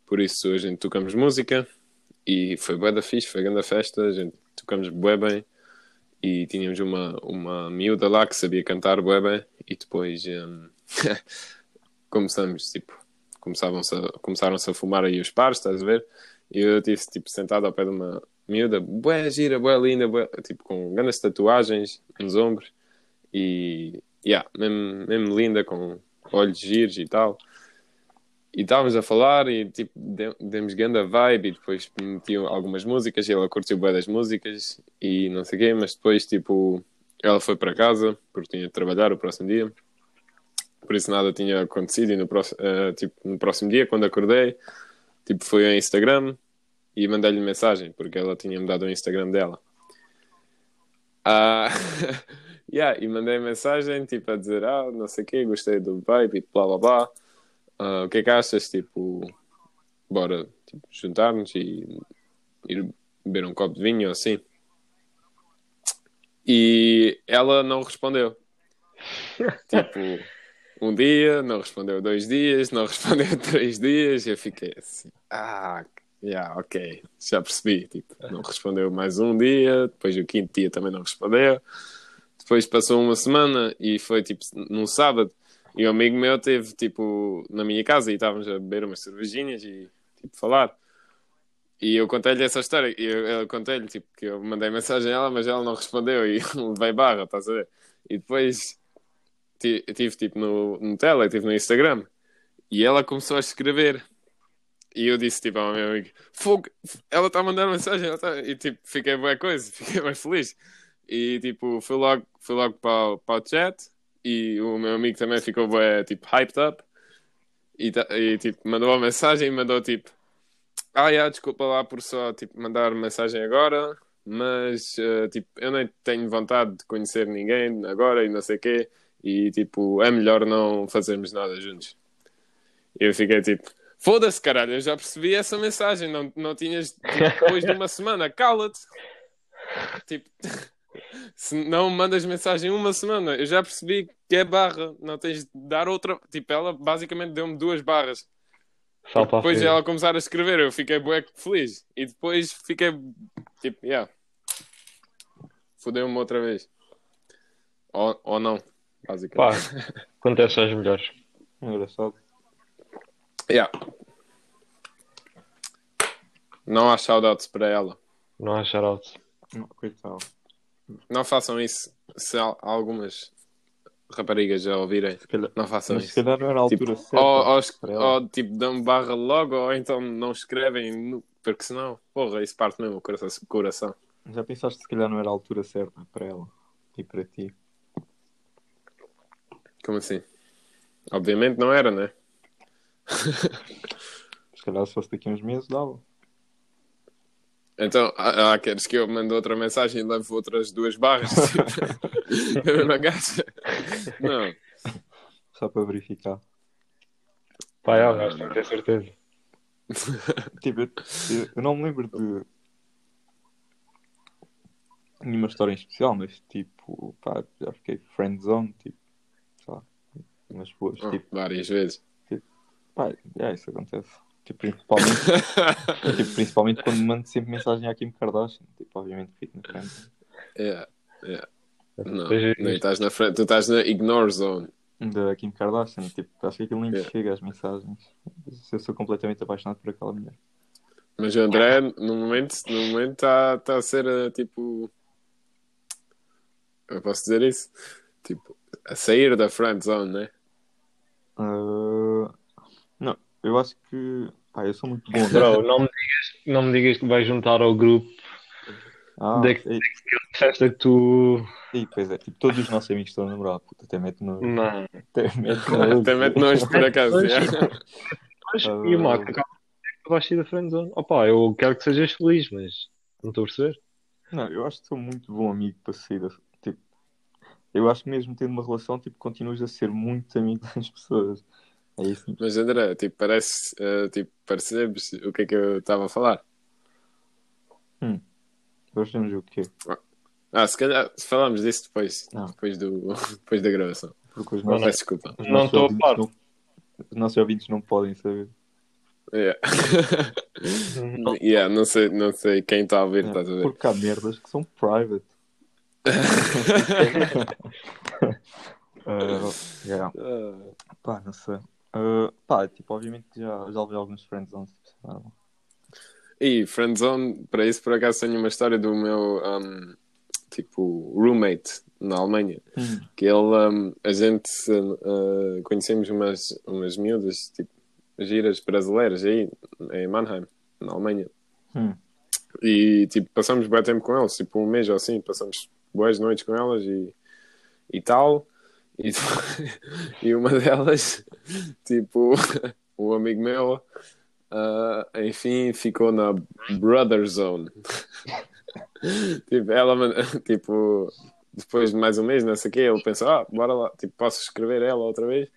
Por isso a gente tocamos música e foi bué da fixe, foi grande festa, a gente tocamos bué bem e tínhamos uma, uma miúda lá que sabia cantar bué bem e depois hum, começamos, tipo, começavam-se a, começaram-se a fumar aí os pares, estás a ver? E eu estive, tipo, sentado ao pé de uma miúda, bué gira, bué linda, bué, tipo, com grandes tatuagens nos ombros e, yeah, mesmo, mesmo linda, com olhos giros e tal. E estávamos a falar e tipo, de- demos grande vibe e depois metiam algumas músicas e ela curtiu bem das músicas e não sei o quê, mas depois tipo, ela foi para casa porque tinha de trabalhar o próximo dia. Por isso nada tinha acontecido e no, próximo, eh, tipo, no próximo dia, quando acordei, tipo, fui ao Instagram e mandei-lhe mensagem porque ela tinha-me dado o Instagram dela. Ah, yeah, e mandei mensagem tipo a dizer, ah, não sei o quê, gostei do e blá blá blá. Ah, o que é que achas? Tipo, bora tipo, juntar-nos e ir beber um copo de vinho ou assim. E ela não respondeu. tipo, um dia, não respondeu dois dias, não respondeu três dias. E eu fiquei assim, ah, yeah, ok, já percebi. Tipo, não respondeu mais um dia, depois o quinto dia também não respondeu. Depois passou uma semana e foi tipo num sábado. E um amigo meu teve tipo na minha casa e estávamos a beber umas cervejinhas e tipo falar. E eu contei-lhe essa história. E eu, eu contei-lhe tipo, que eu mandei mensagem a ela, mas ela não respondeu e levei barra, estás a ver? E depois tive tipo no, no tele, tive no Instagram e ela começou a escrever. E eu disse tipo ao meu amigo: Fogo, ela está a mandar mensagem. Tá... E tipo, fiquei bem coisa, fiquei bem feliz. E tipo, fui logo, fui logo para, o- para o chat e o meu amigo também ficou bem, tipo, hyped up. E, e tipo, mandou uma mensagem e mandou tipo: Ah, yeah, desculpa lá por só tipo, mandar mensagem agora, mas eh, tipo, eu nem tenho vontade de conhecer ninguém agora e não sei o quê. E tipo, é melhor não fazermos nada juntos. E eu fiquei tipo: Foda-se, caralho, eu já percebi essa mensagem. Não, não tinhas tipo, depois de uma semana, cala-te. Tipo, se não mandas mensagem uma semana, eu já percebi que é barra, não tens de dar outra. Tipo, ela basicamente deu-me duas barras. Só para a Depois ela começar a escrever, eu fiquei bué feliz. E depois fiquei tipo, yeah. Fodeu-me outra vez. Ou, ou não, Pá, basicamente. acontece aos melhores. Engraçado. Yeah. Não há shoutouts para ela. Não há shoutouts. Não, coitado. Não façam isso. Se há algumas raparigas já ouvirem, Se calhar, não façam mas se isso. calhar não era a Tipo, altura certa. ou, ou, ou, tipo, dão barra logo, ou então não escrevem, no- porque senão, porra, isso parte mesmo o coração-. Já pensaste que se calhar não era a altura certa para ela e para ti? Como assim? Obviamente não era, né? Se calhar se fosse daqui uns meses dava. Então, ah, ah, queres que eu mande outra mensagem e leve outras duas barras? a mesma gaja? Não. Só para verificar. Pá, é, acho que tenho certeza. Tipo, eu, eu- não me lembro de nenhuma história em especial, mas tipo, pá, já fiquei friendzone, tipo, umas boas, Oh, tipo, várias vezes. pá, é, isso acontece. Tipo, principalmente, tipo, principalmente quando mando sempre mensagem à Kim Kardashian, tipo, obviamente fico na frente Yeah, yeah. Não, Seja nem isto. estás na frente, tu estás na ignore zone. da Kim Kardashian, tipo, acho que aquilo nem Yeah. chega às mensagens. Eu sou completamente apaixonado por aquela mulher. Mas o André, no momento, no momento está tá a ser eh, tipo. Eu posso dizer isso? Tipo, a sair da friend zone, né? Ah, não, eu acho que, pá, eu sou muito bom. Bro, não me digas, não me digas que vais juntar ao grupo Ah, da de festa que tu. ei, pois é, tipo, todos os nossos amigos estão a namorar, puta, até mete no. Não. Até mete no. Até mete nós por acaso. Mas- yeah. Mas, Ah. e o Marco, acaba que tu vais sair da friendzone. Opa, eu quero que sejas feliz, mas não estou a perceber. Não, eu acho que sou muito bom amigo para sair. da- eu acho que mesmo tendo uma relação, tipo, continuas a ser muito amigo das pessoas. É isso. Mas André, tipo, parece. eh, tipo, percebes o que é que eu estava a falar? Hoje temos o quê? Ah, se calhar se falamos disso depois. Não. Depois, do, depois da gravação. Porque os Não, nossos, não. Desculpa. os não nossos estou a par. não- os nossos ouvintes não podem saber. Yeah. Não. yeah, não, sei, não sei quem está a ouvir, É, estás a ver? porque há merdas que são private. Ah, yeah. Ah, Pá, não sei. Ah, pá, tipo, obviamente já, já levei alguns friends on. Tipo, E Friendzone, para isso por acaso tenho uma história do meu um, tipo roommate na Alemanha. hum, Que ele, um, a gente uh, conhecemos umas, umas miúdas, tipo, giras brasileiras aí em Mannheim, na Alemanha. hum. E tipo, passamos bem tempo com elas, tipo um mês ou assim, passamos boas noites com elas e, e tal. E, e uma delas, tipo, um amigo meu, ah, enfim, ficou na Brother Zone. tipo, ela, tipo, depois de mais um mês, não sei o quê, ele pensou, ah, bora lá, tipo, posso escrever ela outra vez?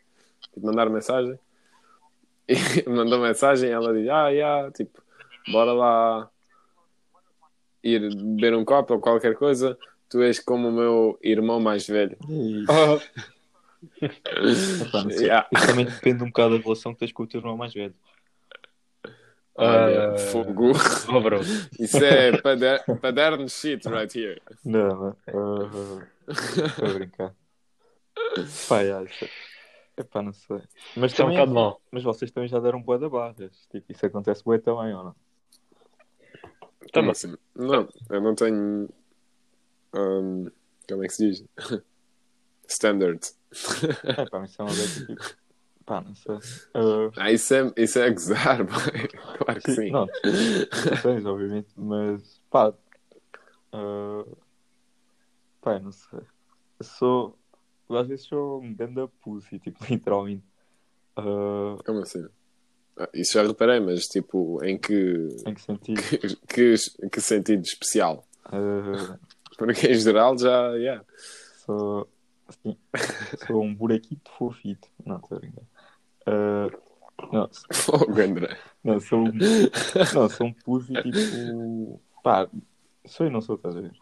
Tipo, mandar mensagem. E mandou mensagem ela diz, ah, yeah, tipo, bora lá ir beber um copo ou qualquer coisa, tu és como o meu irmão mais velho. Epá, não sei. Yeah. Isso também depende um bocado da relação que tens com o teu irmão mais velho. Olha, Ah. fogo. oh, bro. Isso é pader- paderno shit right here. Não, não. ah, Estou a brincar. Pá, yeah, isso é... Epá, não sei. Mas, é um também, bocado mau. mas vocês também já deram boa da barras. Tipo, isso acontece bué também, ou não? Como assim? Não, eu não tenho. Um, como é que se diz? Standard. Epá, mas isso é uma vez tipo. Pá, não sei. Ah, Ah, isso é, isso é gozar. Claro que sim. Não, tens, obviamente, mas pá. ah, pá, não sei. Eu sou. eu às vezes sou um ganda pussy, tipo, literalmente. Ah, Como assim? Ah, isso já reparei, mas tipo, em que, em que sentido? que, que sentido especial? Ah, Porque em geral já, yeah. sou. Assim, sou um buraquito fofito. Não, estou a brincar. Ah, não, Fogo, André. não, sou um. Não, sou um pussy tipo. Pá, sou e não sou, estás a ver?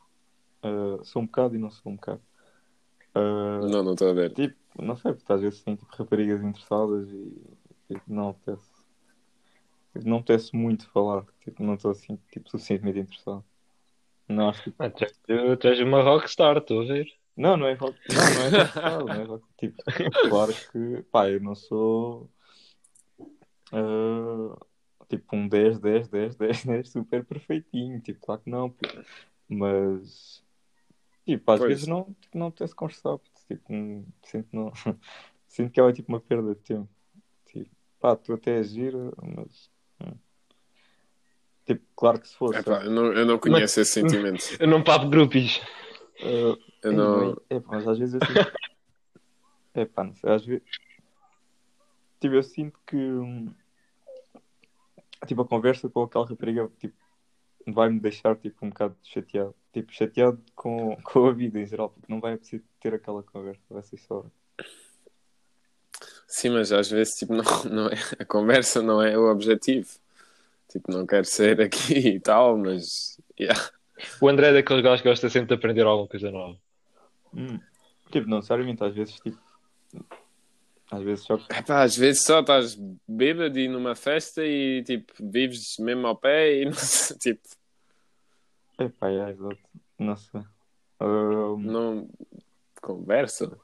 Ah, sou um bocado e não sou um bocado. Ah, Não, não estou a ver. Tipo, não sei, porque às vezes tem tipo raparigas interessadas e tipo, não apetece. tipo, Não apetece muito falar, tipo, não estou assim, tipo, suficientemente interessado. Que. Ah, tu, és- tu és uma rockstar, estou a ver. Não, não é rock. Não, não é interessado, não é rock. Tipo, claro que, pá, eu não sou. ah, tipo, um 10, 10, 10, 10, 10 super perfeitinho. Tipo, claro que não, puto. mas. Tipo, às Pois. vezes não, tipo, não apetece conversar, puto. tipo, hum, sinto, não, sinto que é tipo uma perda de tempo. Tipo, pá, tu até é gira, mas. Tipo, claro que se fosse. Epá, eu, não, eu não conheço esse sentimento. Eu não papo grupis. ah, Eu Ei, não. É, mas às vezes eu sinto. é não sei, às vezes. Tipo, eu sinto que. hum, Tipo, a conversa com aquela rapariga, tipo, vai-me deixar tipo um bocado chateado. Tipo, chateado com, com a vida em geral, porque não vai precisar ter aquela conversa, vai ser só. Sim, mas às vezes tipo, não, não é, a conversa não é o objetivo. Tipo, não quero ser aqui e tal, mas. Yeah. O André é daqueles gajos que gosta sempre de aprender alguma coisa nova. Hum. Tipo, não necessariamente, às vezes, tipo. Às vezes só. Epá, às vezes só estás bêbado e numa festa e tipo, vives mesmo ao pé e não sei, tipo, Epá, é, exato. Não sei. Ahm, não conversa.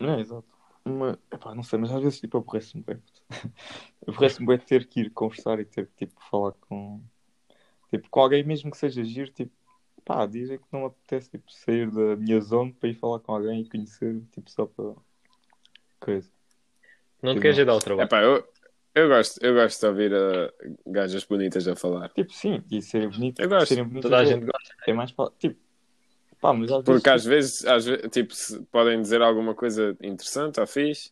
Não é, exato. Mas, epá, não sei, mas às vezes tipo aborrece-me bem. aborrece-me bem ter que ir conversar e ter que tipo falar com tipo com alguém mesmo que seja giro, tipo, pá, dizem que não me apetece tipo, sair da minha zona para ir falar com alguém e conhecer, tipo, só para coisa. Não te Sim, queres dar o trabalho. Epá, eu, eu, gosto, eu gosto de ouvir uh, gajas bonitas a falar. Tipo, sim, e serem bonitos, Eu gosto. serem bonitos Toda a é- gente gosta. é mais para, tipo, pá, mas às vezes Porque às vezes, às vezes tipo, se- podem dizer alguma coisa interessante ou fixe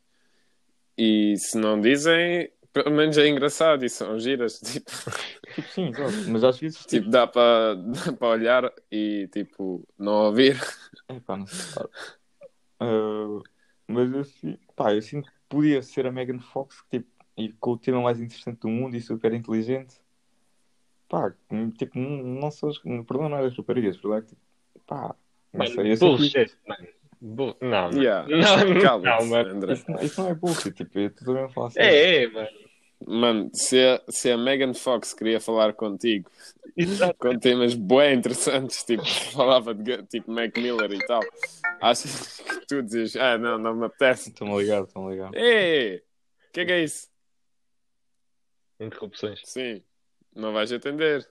e se não dizem, pelo menos é engraçado e são giras. Tipo, tipo, sim, exato, mas às vezes tipo, tipo dá para olhar e tipo, não ouvir. Epá, não sei. pá. Ah, mas eu, si- pá, eu sinto que podia ser a Megan Fox, tipo, e com o tema mais interessante do mundo e super inteligente. Pá, tipo, não, não são as. O problema não é das raparigas, o problema é que, tipo, pá, não Mano, sei. Eu bullshit, mano. Bu- Não, mano. Yeah. Não, Calma-te, não, mano. Isso, não- isso não é bullshit, tipo, eu estou também a falar sério. É, é, mano. Mano, se a, se a Megan Fox queria falar contigo Exato. com temas bem interessantes, tipo, falava de tipo Mac Miller e tal, achas que tu dizes, ah, não, não me apetece. Estão a ligar, estão a ligar. Ei, o que é que é isso? Interrupções. Sim, não vais atender.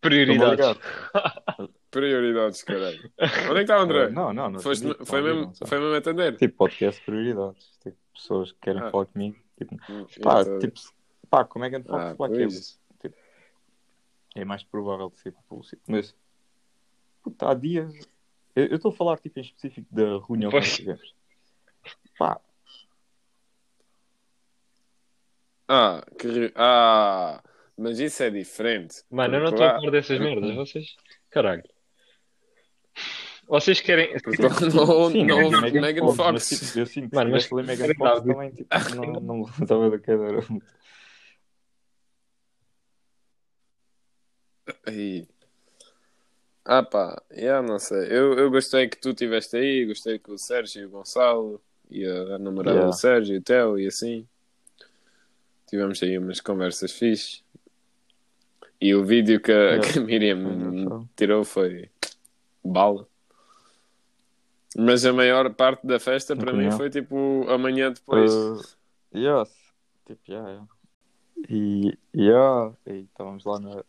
Prioridades. Prioridades, caralho. Onde é que está o André? Não, não, não. Foste, foi, mesmo, não foi mesmo atender? Tipo, podcast prioridades. Tipo, pessoas que querem Ah. falar comigo. Tipo, Hum, pá, então- tipo, pá, com Megan Fox, Ah, pá, que é pois. é mais provável de ser bullshit. Mas, puta, há dias. Eu eu estou a falar, tipo, em específico da reunião que nós Pois. tivemos. Pá, Ah, que... ah, mas isso é diferente. Mano, eu não estou a falar dessas merdas. Vocês. Caralho. Vocês querem. Não, sim, não houve Megan Megan Fox. Fox. Mas, tipo, eu sinto Mano, mas- ali Megan era Fox também, tipo, não, não me levantava da cadeira. Aí. Ah pá, yeah, não sei. Eu, eu gostei que tu estiveste aí, gostei que o Sérgio e o Gonçalo e a, a namorada Yeah. do Sérgio, o Theo e assim. Tivemos aí umas conversas fixes. E o vídeo que a, Yeah. que a Miriam engraçado. tirou foi bala. Mas a maior parte da festa para mim foi tipo amanhã depois. Uh, yes. Tipo, yeah, yeah. E, yeah, e estávamos lá na.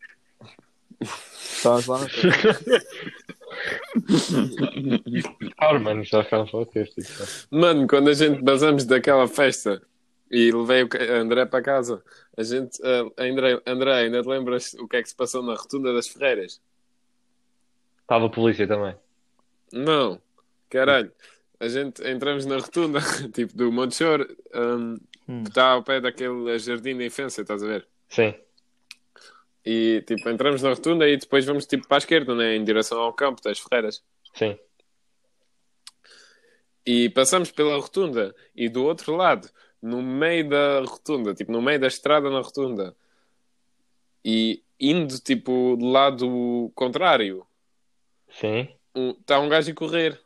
estávamos lá na. Ah, mano, já podcast. Isso. Mano, quando a gente basamos daquela festa e levei o André para casa, a gente, ah, André, André, ainda te lembras o que é que se passou na rotunda das Ferreiras? Estava a polícia também. Não, caralho. A gente entramos na rotunda, tipo do Monte Choro, hum, que está ao pé daquele jardim da infância, estás a ver? Sim. E tipo, entramos na rotunda e depois vamos tipo para a esquerda, né? em direção ao campo das Ferreiras. Sim. E passamos pela rotunda e do outro lado, no meio da rotunda, tipo no meio da estrada na rotunda, e indo tipo do lado contrário, Sim. está um gajo a correr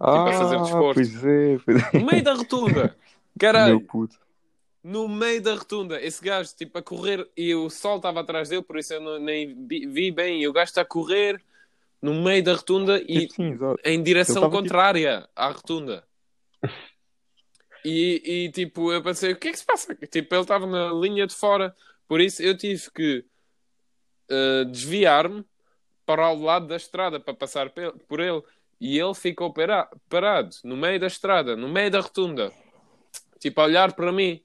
Ah, a fazer desporto. Pois é, pois é. no meio da rotunda. Meu Caralho, puto. no meio da rotunda, esse gajo tipo a correr e o sol estava atrás dele, por isso eu não- nem vi, bem. E o gajo está a correr no meio da rotunda e Tipo, sim, em direção tipo- contrária à rotunda. E, e, tipo, eu pensei, o que é que se passa? Tipo, ele estava na linha de fora, por isso eu tive que eh, desviar-me para o lado da estrada para passar por ele. E ele ficou para- parado no meio da estrada, no meio da rotunda, tipo, a olhar para mim.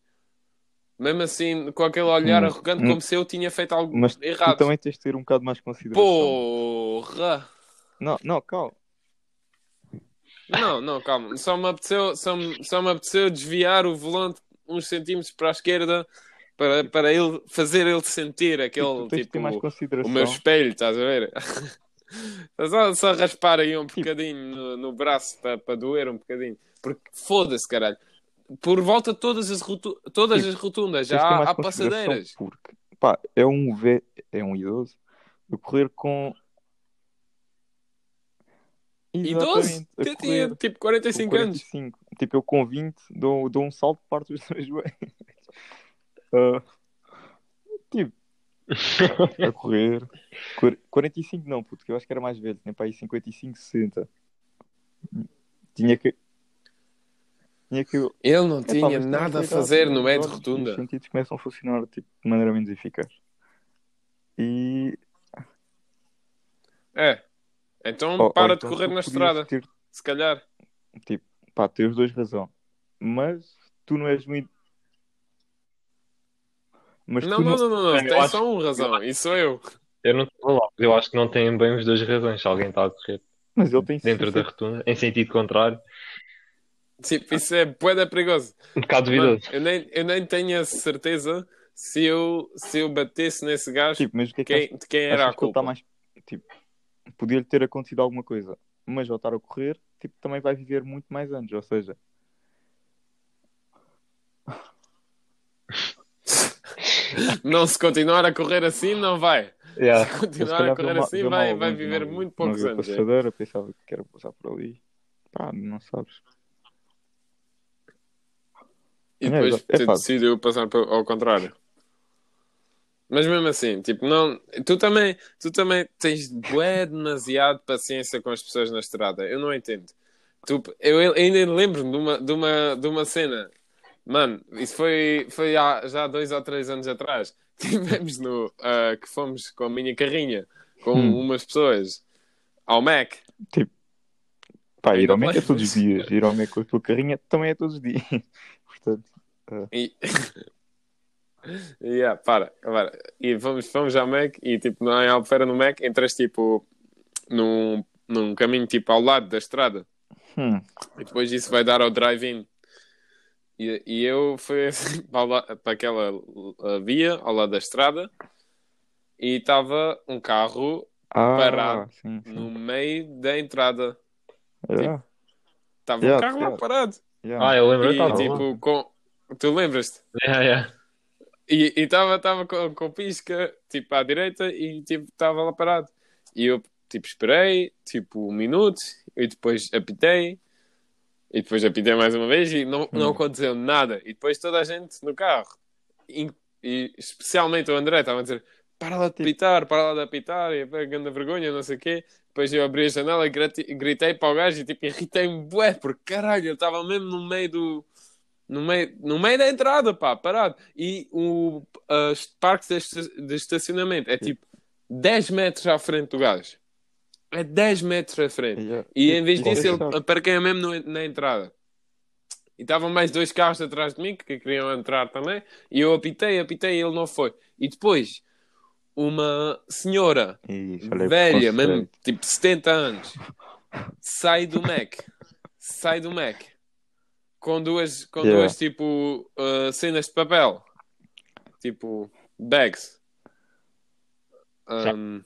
Mesmo assim, com aquele olhar Hum, arrogante, hum. como se eu tinha feito algo Mas errado. tu também tens de ter um bocado mais de consideração. Porra! Não, não, calma. Não, não, calma. Só me apeteceu, só me, só me apeteceu desviar o volante uns centímetros para a esquerda para, para ele fazer ele sentir aquele Tipo, o meu espelho, estás a ver? Só, só raspar aí um bocadinho no, no braço para, para doer um bocadinho. Porque foda-se, caralho. Por volta de todas as, rotu todas as rotundas já há, há passadeiras. Porque, pá, é um, ve... é um idoso a correr com. Idoso? Exatamente, a Eu tinha tipo com 45 anos. 45. Tipo, eu com 20 dou, dou um salto parto os dois joelhos. Ah, tipo, a correr. Quar- 45 não, puto, que eu acho que era mais velho, tinha para aí 55, 60. Tinha que. Tinha que. Ele não Epá, tinha também nada a fazer no meio de e Os rotunda. sentidos começam a funcionar tipo, de maneira menos eficaz. E. É. Então ou- ou para então de correr na estrada, ter- se calhar. tipo, pá, tens dois razão. Mas tu não és muito. Mas Não, tu não, não, não, não. Tem só um razão. E sou eu. Eu não estou lá. Eu acho que não têm bem os dois razões. Se alguém está a correr Mas ele tem dentro da rotunda, em sentido contrário, Tipo, isso é bué perigoso. um bocado duvidoso. eu, nem, eu nem tenho a certeza se eu, se eu batesse nesse gajo, Tipo, mas o que é que quem, de quem era a está culpa. mais. Tipo, podia-lhe ter acontecido alguma coisa, mas ao estar a correr, tipo, também vai viver muito mais anos. Ou seja, Não, se continuar a correr assim, não vai. Yeah. Se se continuar calhar a correr assim, vai, vai viver muito poucos anos. é. passadeira, pensava que era passar por ali. Pá, não sabes. E É, depois. É fácil. decidiu passar pa- ao contrário. Mas mesmo assim, tipo, não, tu também, tu também tens bué demasiado paciência com as pessoas na estrada. Eu não entendo. Tu, eu ainda lembro de uma, de uma, de uma cena. Mano, isso foi, foi há, já há dois ou três anos atrás. Tivemos no, ah, que fomos com a minha carrinha, com Hum. umas pessoas ao Mac. Pá, ir ao Mac é todos os dias. Ir ao Mac com a tua carrinha também é todos os dias. Portanto, E... yeah, para, para. E vamos, vamos ao Mac e tipo, na Albufeira no Mac, entras tipo num, num caminho tipo ao lado da estrada hum, e depois isso vai dar ao drive-in. E, e eu fui assim, para, para aquela via ao lado da estrada e estava um carro ah, Parado. sim, sim. no meio da entrada. Yeah, Estava Yeah, um carro lá yeah. parado. yeah. Ah, eu lembro, eu E lá. tipo, com... tu lembras-te? Yeah, yeah. E estava tava com, com pisca, tipo, à direita e, tipo, estava lá parado. E eu, tipo, esperei, tipo, um minuto e depois apitei. E depois apitei mais uma vez e não, não Hum. aconteceu nada. E depois toda a gente no carro, e, e especialmente o André, estava a dizer para lá de apitar, para lá de apitar, e a grande vergonha, não sei o quê. Depois eu abri a janela e gritei para o gajo e, tipo, irritei-me bué, porque caralho, eu estava mesmo no meio do... No meio, no meio da entrada, pá, parado. E o uh, parque de estacionamento é tipo 10 metros à frente do gajo. É 10 metros à frente. Yeah. E em vez Isso é disso, ele aparquei mesmo no- na entrada. E estavam mais dois carros atrás de mim que queriam entrar também. E eu apitei, apitei e ele não foi. E depois, uma senhora velha, mesmo tipo 70 anos, sai do Mac, sai do Mac com duas, com Yeah. duas tipo uh, cenas de papel, tipo bags, um,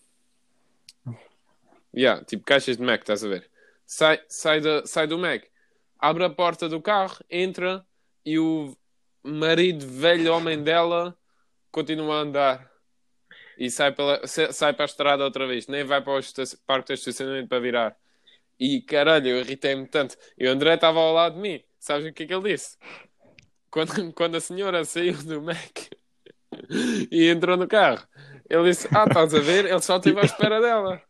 yeah, tipo caixas de Mac, estás a ver? Sai, sai, da, sai do Mac, abre a porta do carro, entra e o marido velho homem dela continua a andar e sai, pela, sa- sai para a estrada outra vez, nem vai para o parque de estacionamento para virar. E caralho, eu irritei-me tanto. E o André estava ao lado de mim. Sabes o que é que ele disse? Quando, quando a senhora saiu do Mac e entrou no carro, ele disse: Ah, estás a ver? Ele só esteve à espera dela.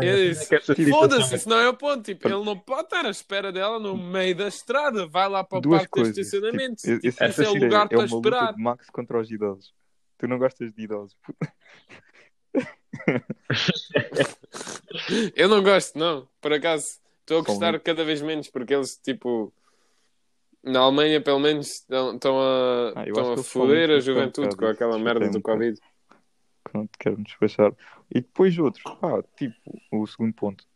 Disse, que essa situação- Foda-se, isso não é o ponto. Tipo, ele não pode estar à espera dela no meio da estrada. Vai lá para o Duas parque de estacionamento. Tipo, Tipo, esse- isso é o lugar é para luta esperar. de Max contra os idosos. Tu não gostas de idosos. Eu não gosto, não. Por acaso, estou a gostar cada vez menos porque eles, tipo, na Alemanha, pelo menos, estão, a, Ah, a foder a juventude com aquela merda do um bocado. Covid. Pronto, quero-me despachar. E depois outros. Pá, tipo, o segundo ponto.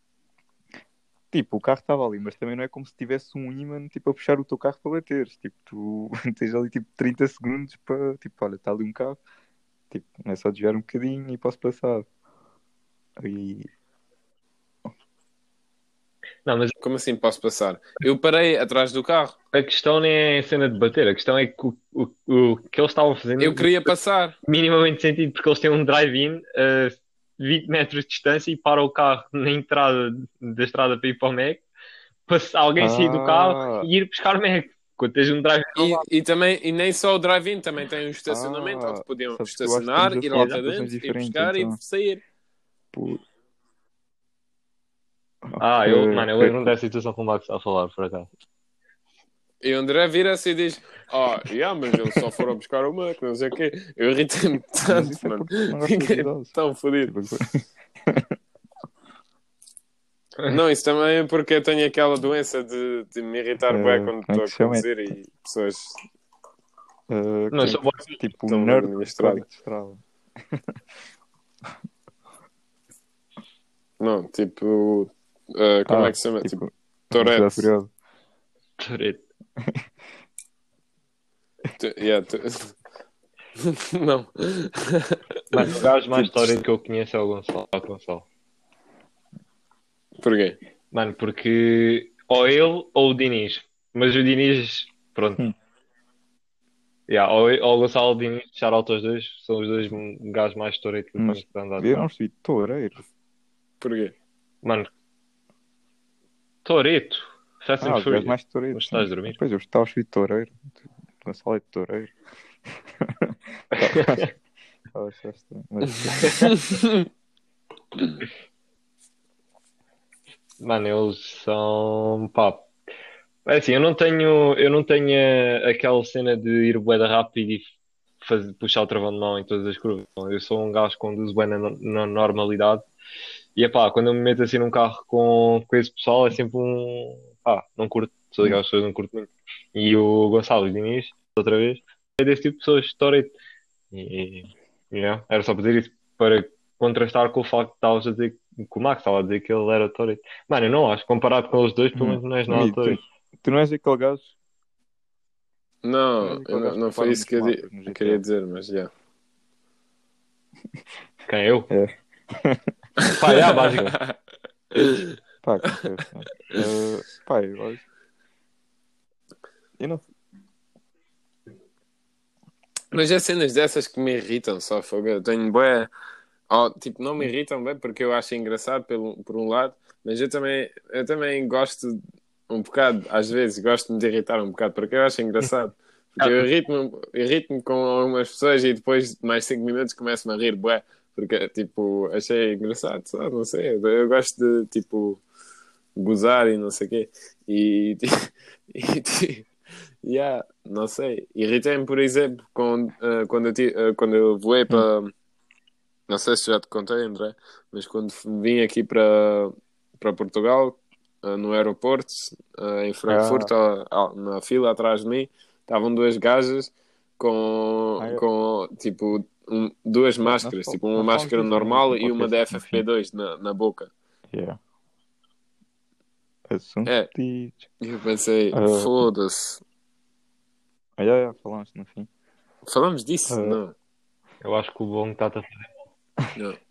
tipo, o carro estava ali, mas também não é como se tivesse um imã tipo, a puxar o teu carro para bateres. Tipo, tu tens ali tipo 30 segundos para, tipo, olha, está ali um carro, tipo, não é só desviar um bocadinho e posso passar. E, Não, mas Como assim posso passar? Eu parei atrás do carro. a questão nem é a cena de bater, a questão é que o, o, o que eles estavam fazendo Eu queria passar. minimamente sentido, porque eles têm um drive-in a 20 metros de distância e param o carro na entrada da estrada para ir para o Mac, para se alguém sair do Ah. carro e ir buscar o Mac. Quando tens um drive-in E, e também, e nem só o drive-in, também tem um estacionamento Ah, onde podiam estacionar, ir lá para dentro, ir buscar então. e sair. pô, Ah, eu, ok, mano, eu lembro dessa situação com o Max a falar, por acaso. E o André vira-se e diz: Oh, yeah, mas eles só foram buscar o Mac, não sei o quê. Eu irritei-me Mas tanto, é mano. Fiquei tão fodido. Tipo, Não, isso também é porque eu tenho aquela doença de, de me irritar Eh, bem quando como estou é a conduzir e pessoas. Uh, Não, sou bom. tipo Estão nerd na minha estrada. estrada. Não, tipo. Eh, como Ah, é que se chama? Tipo, Tipo, Tourette. Tu- yeah, não. Mano, o gajo mais história que eu conheço é o Gonçalo. é o Gonçalo. Porquê? Mano, porque ou ele ou o Diniz. Mas o Diniz, pronto. Hum. Yeah, ou, ou o Gonçalo Diniz, shout aos dois, são os dois gajos mais toreto que eu Mas conheço para andar. Eu não percebi. Toureiro. Porquê? Mano, Toreto, Fast Ah, Furious. mais toureiros. Mas estás a dormir? Pois, eu estava a percebi toureiro. Gonçalo é toureiro. Ah, achei estranho. Mas, Mano, eles são. Pá. É assim, eu não tenho, eu não tenho aquela cena de ir bué da rápido e fazer, puxar o travão de mão em todas as curvas. Eu sou um gajo que conduz bué na, na normalidade. E é pá, quando eu me meto assim num carro com, com esse pessoal é sempre um. pá, não curto. Sou daquelas pessoas não curto muito. E o Gonçalo e o Diniz, outra vez, é desse tipo de pessoas, história. E, e yeah, era só para dizer isso para contrastar com o facto que estavas a dizer que o Max estava a dizer que ele era Toreto. Mano, eu não acho, comparado com os dois, pelo menos não és nada Toreto. tu não és aquele gajo. Não, eu não, gajo não que foi isso que eu, GTA. queria dizer, mas já. Quem eu? É. Pá, é a básica. Pá. Eh, pá, eu acho. Eu não Mas é cenas dessas que me irritam só, fogo. Eu tenho bué. Oh, tipo, não me irritam bem porque eu acho engraçado pelo, por um lado, mas eu também, eu também gosto um bocado, às vezes, gosto-me de irritar um bocado porque eu acho engraçado. Porque eu irrito-me irrito com algumas pessoas e depois de mais 5 minutos começo-me a rir, bué, porque, tipo, achei engraçado, só, não sei. Eu gosto de, tipo, gozar e não sei o quê. E, e, yeah, não sei. Irritei-me, por exemplo, com, eh, quando, eu eh, quando eu voei para. Não sei se já te contei, André, mas quando vim aqui para, para Portugal, eh, no aeroporto, em Frankfurt, ah, na fila atrás de mim, estavam duas gajas com, Ah, é. com tipo, um- duas máscaras, tipo uma máscara normal no e uma da podcast, no fim. FFP2 na, na boca. Yeah. Assunto É. E eu pensei, Ah. foda-se. Ah, yeah, yeah, falamos no fim. Falamos disso? Ah. Não. Eu acho que o bom está a fazer. não.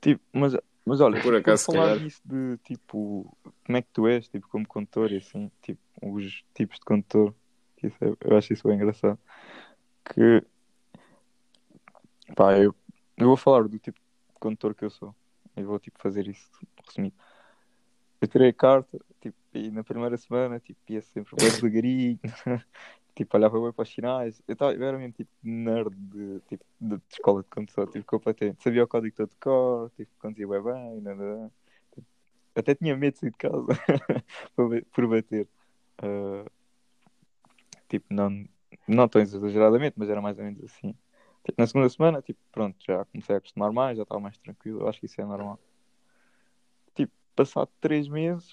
Tipo, mas, mas olha, Por acaso, se falar calhar. disso de tipo, como é que tu és, tipo, como condutor e assim, tipo, os tipos de condutor, isso é- eu acho isso bem engraçado. Que, pá, eu, eu vou falar do tipo de condutor que eu sou. Eu vou, tipo, fazer isso resumido. Eu tirei a carta, tipo, e na primeira semana, tipo, ia sempre bem devagarinho, tipo, olhava bem para os sinais. Eu, tava, eu era mesmo, tipo, nerd de, tipo, de, escola de condução, tipo, completamente. Sabia o código todo de cor, tipo, conduzia bem bem, nada. Até tinha medo de sair de casa por ba- por bater. Ah, tipo, não, não tão exageradamente, mas era mais ou menos assim. Tipo, na segunda semana, tipo, pronto, já comecei a acostumar mais, já estava mais tranquilo. Eu acho que isso é normal. Tipo, passado três meses,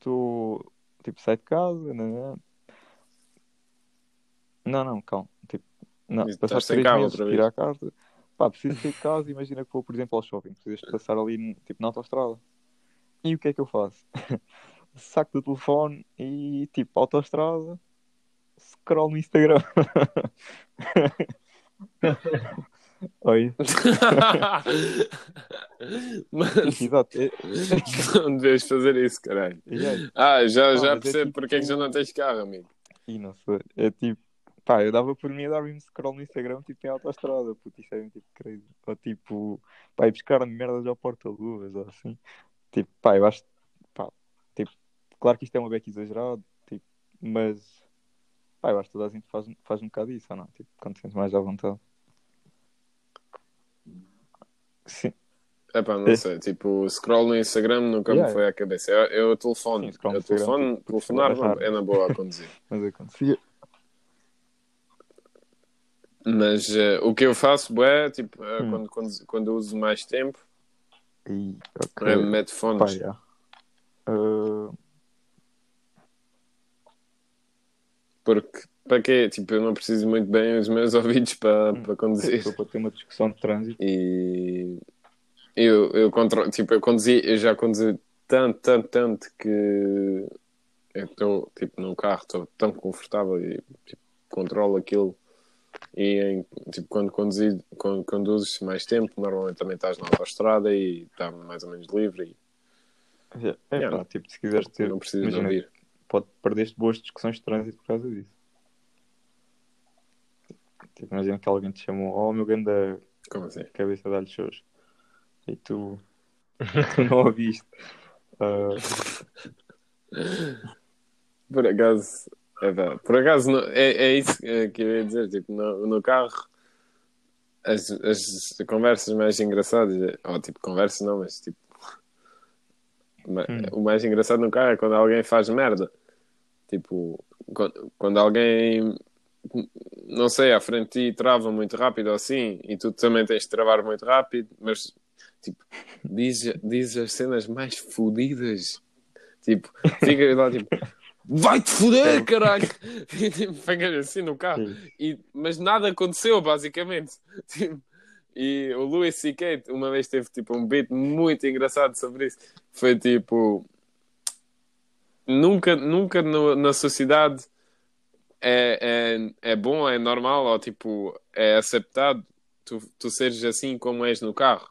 tu, tipo, sai de casa, né? Não, não, calma. Tipo, não, E sem três meses, outra vez. tira a carta, pá, preciso sair de casa, imagina que vou, por exemplo, ao shopping, precisas de passar ali, tipo, na autostrada. E o que é que eu faço? Saco do telefone e, tipo, autostrada, scroll no Instagram. Oi, Mas exato. É- não deves fazer isso, caralho. Ah, já, Não, já é percebo tipo- porque é que já não tens carro, amigo. E não sei, é tipo, pá, eu dava por mim a dar-me scroll no Instagram, tipo, em autostrada, puto, isso é mesmo tipo crazy. Ou tipo, pá, ir buscar merdas ao porta-luvas, ou assim. Tipo, pá, eu acho, pá, tipo, claro que isto é uma beca exagerado, tipo, mas, pá, eu acho que toda a gente faz, faz um bocado isso, ou não? Tipo, quando te sentes mais à vontade. Sim, Epá, não É. sei, tipo, scroll no Instagram nunca Yeah. me foi à cabeça. Eu, eu telefono, Sim, eu telefono, tipo, telefonar é não, raro. é na boa a conduzir. mas acontecia. Mas eh, o que eu faço é, tipo, eh, Hum. quando, quando, quando uso mais tempo, E, ok. é, meto Pá, fones. já. Ah, Porque, para quê? Tipo, eu não preciso muito bem os meus ouvidos para, Hum. para conduzir. Só para ter uma discussão de trânsito. E eu, eu controlo, tipo, eu conduzi, eu já conduzi tanto, tanto, tanto que eu estou, tipo, num carro, estou tão confortável e tipo, controlo aquilo. E em, tipo, quando conduzi, quando conduzes mais tempo, normalmente também estás na autostrada e está mais ou menos livre É, é Yeah. pá, tipo, se quiseres e ter, não precisas imagina, ouvir. Pode perdeste boas discussões de trânsito por causa disso. Tipo, imagina que alguém te chamou, oh meu grande Como assim? cabeça de alho xoxo. E tu, tu não ouviste. Ah, Por acaso, é, pá, por acaso não- é, é isso que eu ia dizer. Tipo, no, no carro, as, as conversas mais engraçadas, ou tipo, conversas não, mas tipo, Hum. o mais engraçado no carro é quando alguém faz merda. Tipo, quando, alguém, não sei, à frente de ti trava muito rápido ou assim, e tu também tens de travar muito rápido, mas tipo, diz, diz as cenas mais fodidas. Tipo, fica lá tipo. Vai-te foder, caralho! E, tipo, Fica assim no carro. E, mas nada aconteceu, basicamente. Tipo, e o Louis C.K. uma vez teve tipo, um beat muito engraçado sobre isso. Foi tipo. Nunca, nunca no- na sociedade é, é, é bom, é normal, ou tipo, é aceitável tu, tu seres assim como és no carro.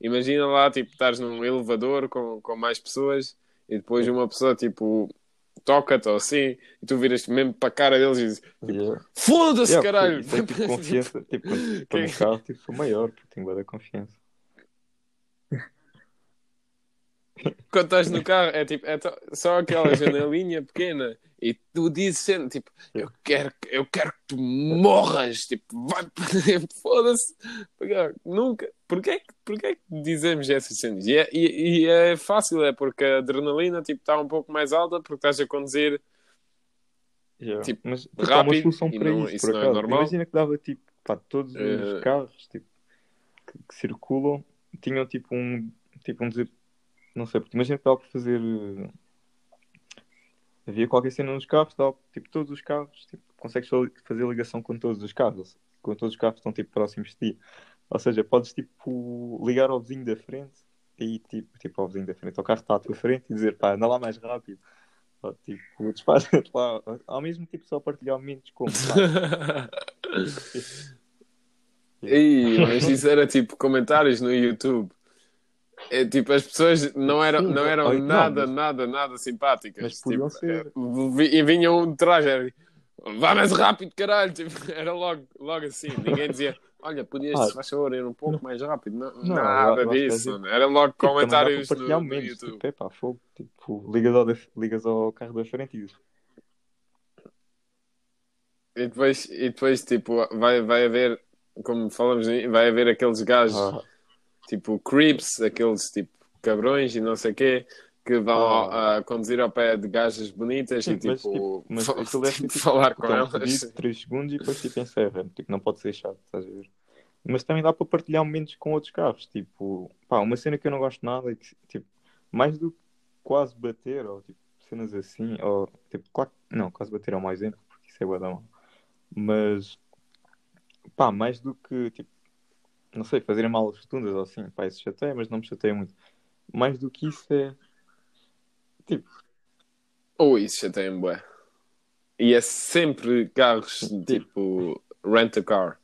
Imagina lá, tipo, estás num elevador com, com mais pessoas e depois uma pessoa, tipo, toca-te ou assim e tu viras mesmo para a cara deles e dizes Yeah. foda-se, Yeah, caralho! Isso é tipo confiança. Tipo, quando estou no carro, tipo, sou maior, porque tenho boa confiança. Quando estás no carro, é tipo, é só aquela janelinha pequena e tu dizes sempre, tipo, eu quero, que- eu quero que tu morras, tipo, vai, foda-se. Nunca, porquê, que- porquê que dizemos essas cenas? E é, e- e é fácil, é porque a adrenalina, tipo, está um pouco mais alta porque estás a conduzir Yeah. Tipo, Mas tipo, rápido solução e para não- isso, isso não é normal? Imagina que dava tipo, pá, todos os Eh. carros tipo, que, que circulam tinham tipo um, tipo um não sei, porque imagina que dava para fazer. eh, Havia qualquer cena nos carros, dava, tipo, todos os carros, tipo, consegues fa- fazer ligação com todos os carros, com todos os carros que estão tipo próximos de ti. Ou seja, podes tipo ligar ao vizinho da frente e tipo, tipo ao vizinho da frente, ao carro está à tua frente e dizer, pá, anda lá mais rápido. Ou, tipo, despacha-te lá. Ao mesmo tipo, só partilhar momentos como. Ih, mas isso era tipo comentários no YouTube. É, tipo, as pessoas não eram, não não, eram ai, não, nada, mas- nada, nada simpáticas. Mas podiam Tipo, ser. é, e vinham de trás, era, vá mais rápido, caralho. Tipo, era logo, logo assim. Ninguém dizia, olha, podias, Ah, faz favor, ir um pouco mais rápido. Não, Não, nada eu que disso. é tipo- Era logo Tipo, comentários no, no momentos. YouTube. Tipo, é fogo. Tipo, ligas ao, ligas ao carro da frente e dizes. E depois, e depois tipo, vai, vai haver, como falamos, vai haver aqueles gajos. Ah, tipo creeps, aqueles tipo cabrões e não sei o quê, que vão Ah. a conduzir ao pé de gajas bonitas Sim, e mas, tipo, tipo, mas fa- aquilo deve ser, tipo, tipo, falar com Então, elas. pedido, 3 segundos e depois tipo encerra. Tipo, não pode ser chato, estás a ver? Mas também dá para partilhar momentos com outros carros. Tipo, pá, uma cena que eu não gosto nada é que, tipo, mais do que quase bater, ou tipo, cenas assim, ou tipo, claro, não, quase bater é um mau exemplo, porque isso é mal. Mas, pá, mais do que, tipo, não sei, fazerem mal as rotundas ou assim, pá, isso chateia, mas não me chateia muito. Mais do que isso é. Tipo, Ou isso já tem bué. E é sempre carros tipo rent a car.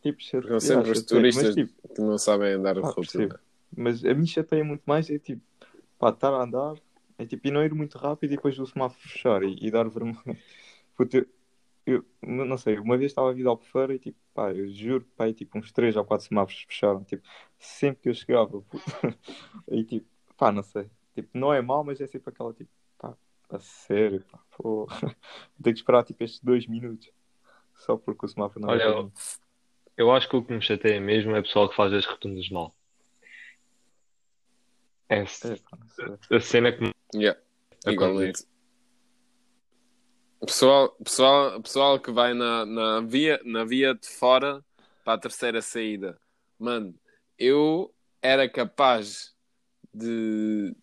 tipo chateia. Porque são sempre os chateia, turistas Mas, tipo, que não sabem andar pá, rotunda. mas a mim chateia muito mais é tipo, pá, estar a andar, é tipo, e não ir muito rápido e depois o semáforo fechar e, e dar vermelho. Eu, não sei, uma vez estava a vir de Albufeira e tipo, pá, eu juro, pá, e, tipo, uns 3 ou 4 semáforos fecharam, tipo, sempre que eu chegava, puta. e tipo, pá, não sei, tipo, não é mau, mas é sempre aquela tipo, pá, a sério, pá, pô, tenho que esperar tipo estes 2 minutos só porque o semáforo não Olha, é eu, eu acho que o que me chateia mesmo é o pessoal que faz as rotundas mal. É É, pá, não sei. a cena que me Yeah, igualmente. Pessoal, pessoal, pessoal que vai na, na, via, na via de fora para a terceira saída. Mano, eu era capaz de,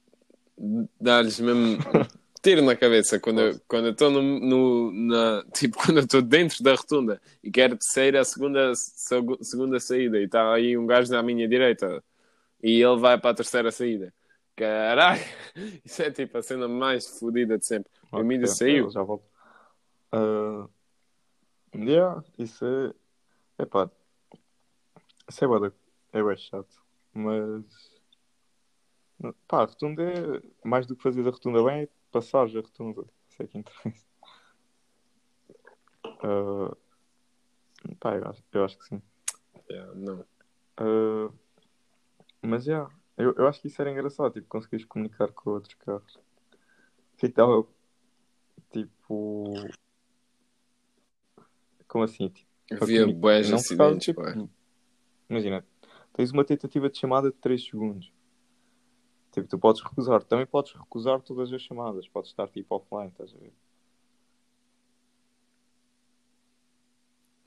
de dar-lhes mesmo tiro na cabeça quando eu quando eu estou no, no- na, tipo, quando eu estou dentro da rotunda e quero sair a segunda, segu- segunda saída e está aí um gajo na minha direita e ele vai para a terceira saída. Caralho, isso é tipo a cena mais fodida de sempre. O Emílio Ok, saiu. Já volto. Ah, yeah, isso é. É pá. Isso é bué da- é bué chato. Mas. Pá, a rotunda é. Mais do que fazer a rotunda bem, é passar a rotunda. Isso é que interessa. Ah, pá, eu acho, eu acho que sim. Yeah, não. Ah, mas já, eu, eu acho que isso era engraçado, tipo, conseguires comunicar com outros carros. Ficava tipo. Como assim? Tipo, Havia causa, acidentes, tipo. Imagina, tens uma tentativa de chamada de 3 segundos. Tipo, tu podes recusar. Também podes recusar todas as chamadas. Podes estar tipo offline, estás a ver?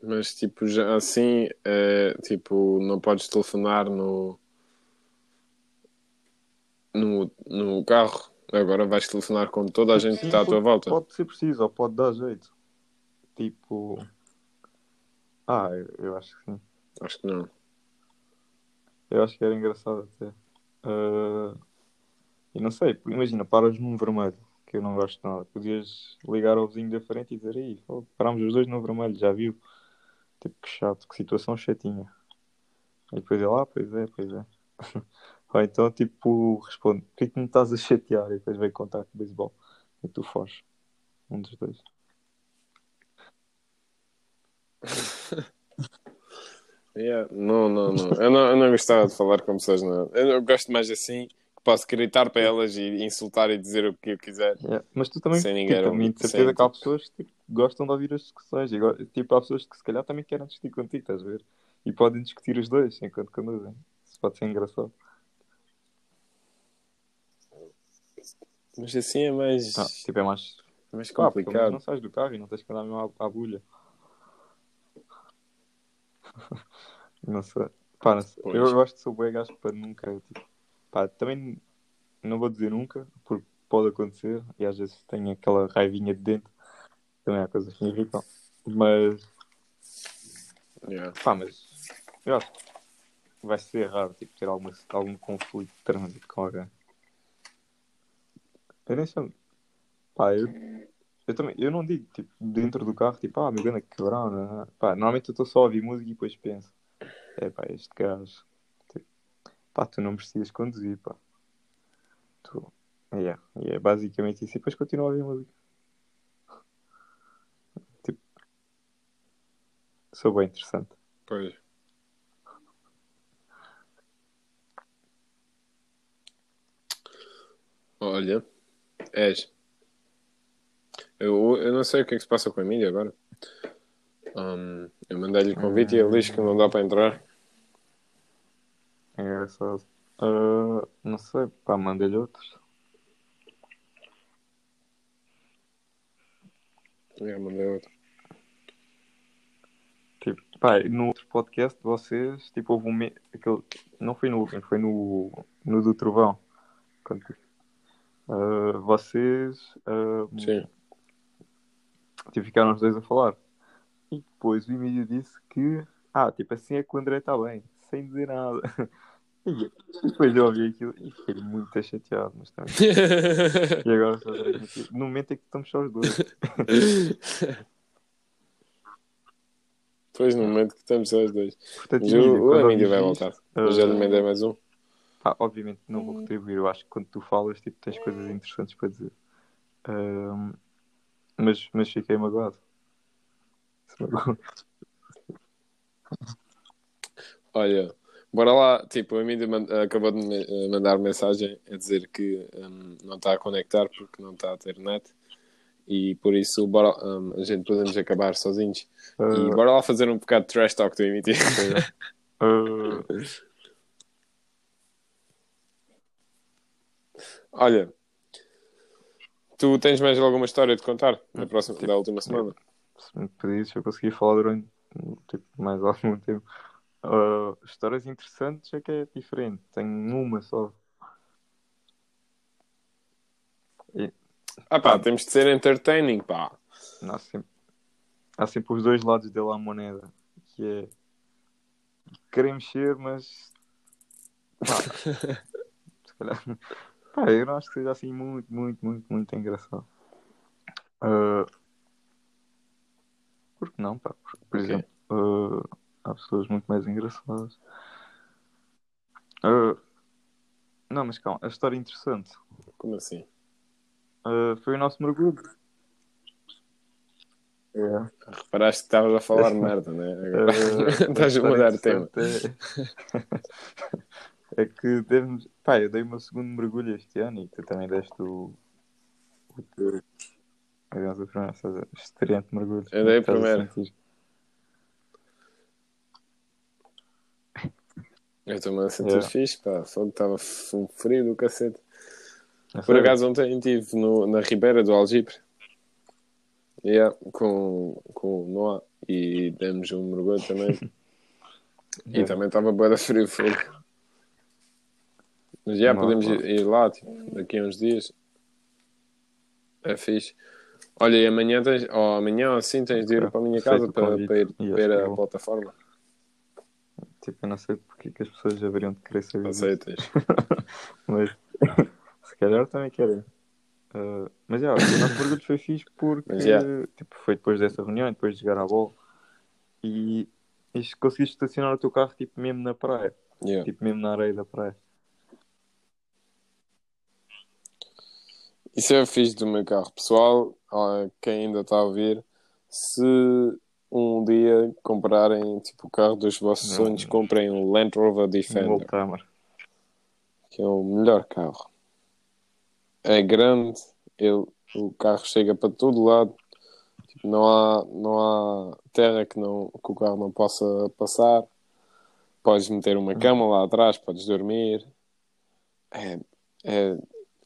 Mas tipo, já assim, eh, tipo, não podes telefonar no, no, no carro. Agora vais telefonar com toda a gente que está à tua volta. Pode ser preciso, ou pode dar jeito. Tipo. Ah, eu, eu acho que sim. Acho que não. Eu acho que era engraçado até. Ah, e não sei, imagina, paras num vermelho, que eu não gosto de nada. Podias ligar ao vizinho da frente e dizer aí, parámos os dois no vermelho, já viu? Tipo, que chato, que situação chatinha. E depois ele, ah, pois é, pois é. Ou então, tipo, responde, por que que me estás a chatear? E depois vem contar com o beisebol. E tu foges. Um dos dois. Yeah, Não, não, não. Eu, não. eu não gostava de falar com pessoas, não. Eu, eu gosto mais assim, que posso gritar para elas e insultar e dizer o que eu quiser. Yeah, Mas tu também, Sem tipo, ninguém também de sem, certeza que há tipo- pessoas que tipo, gostam de ouvir as discussões. E, tipo, há pessoas que se calhar também querem discutir contigo, estás a ver? E podem discutir os dois enquanto conduzem. Isso pode ser engraçado. Mas assim é mais, Ah, tipo, é mais mais pelo menos complicado. não sais do carro e não tens que andar mesmo à, à bulha. Não sei. Pá, não sei. Eu, eu acho que sou bem gajo para nunca. Tipo, pá, também não vou dizer nunca, porque pode acontecer e às vezes tenho aquela raivinha de dentro. Também há coisas que me irritam. Mas Yeah. Pá, mas eu acho que vai ser raro tipo, ter alguma, algum conflito de trânsito com alguém. Eu nem sei. Pá, eu, eu também eu não digo tipo, dentro do carro, tipo, ah, meu grande quebrão. Né? Pá, normalmente eu estou só a ouvir música e depois penso, é pá, este gajo. Tipo, pá, tu não precisas conduzir, pá. Tu, yeah, é basicamente isso. E depois continuo a ouvir música. Tipo, sou bem interessante. Pois. Olha, és. Eu, eu não sei o que é que se passa com a Emília agora. Hum, eu mandei-lhe convite e ele diz que não dá para entrar. É engraçado. Ah, não sei, pá, mandei-lhe outros. Já mandei outro. Tipo, pá, no outro podcast de vocês, tipo, houve um. Me... Aquele... Não foi no último, foi no, no do Trovão. Quando... Ah, vocês. ah, Sim. Tipo, ficaram os dois a falar. E depois o Emílio disse que. Ah, tipo, assim é que o André está bem. sem dizer nada. E depois eu ouvi aquilo e fiquei muito chateado, mas também. E agora só no momento em que estamos só os dois. Pois, no momento que estamos só os dois. Portanto, Mas o, Emílio vai voltar. Eu já lhe eh, mandei mais um. pá, obviamente não vou retribuir. Eu acho que quando tu falas, tipo, tens coisas interessantes para dizer. Ahm, mas, mas fiquei magoado. Olha, bora lá. Tipo, o Emílio man- acabou de me eh, mandar mensagem a dizer que hum, não está a conectar porque não está a ter net. E por isso, bora, hum, a gente podemos acabar sozinhos. E Ah, bora lá fazer um bocado de trash talk do Emílio. ah, Olha, tu tens mais alguma história de contar na próxima, da última semana? se me pedisses, eu consegui falar durante tipo, mais algum tempo. Ah, histórias interessantes é que é diferente. Tenho uma só. Ah pá, temos de ser entertaining, pá. Há sempre, há sempre os dois lados dele à moneda. Que é queremos ser, mas pá, se calhar, pá, eu não acho que seja assim muito, muito, muito, muito engraçado. Ah, por que não, pá? Por, por Ok. exemplo, ah, há pessoas muito mais engraçadas. Ah, não, mas calma, a história interessante Como assim? ah, foi o nosso mergulho. É. Reparaste que estavas a falar merda, né? Agora Eh, Estás a mudar de tema. É, é que devemos. Pá, eu dei o meu segundo mergulho este ano e tu também deste o. o teu. Aliás, o primeiro, seja, estreante mergulho. Eu dei o primeiro. Eu estou-me a sentir Yeah. fixe, pá. Fogo estava um frio do cacete. A Por acaso ontem estive no, na Ribeira do Algibre. Yeah, com, com o Noah e demos um mergulho também. E Yeah. também estava bué da frio fogo. Mas já Não, podemos ir, ir lá tipo, daqui a uns dias. É fixe. Olha, e amanhã tens, ou amanhã assim tens de ir para a minha casa o para, para ir acho ver que a plataforma. Tipo, eu não sei porque que as pessoas haveriam de querer saber. Aceitas? Mas se calhar também querem. Ah, mas já, o nosso mergulho foi fixe porque Mas, já. tipo, foi depois dessa reunião, depois de jogar a bola e, e conseguiste estacionar o teu carro tipo, mesmo na praia, Yeah. tipo mesmo na areia da praia. Isso é fixe do meu carro. Pessoal, quem ainda está a ouvir, se um dia comprarem tipo, o carro dos vossos Não. sonhos, comprem um Land Rover Defender, que é o melhor carro. É grande, ele, o carro chega para todo lado. Tipo, não, há, não há terra que, não, que o carro não possa passar. Podes meter uma cama lá atrás, podes dormir. É, é,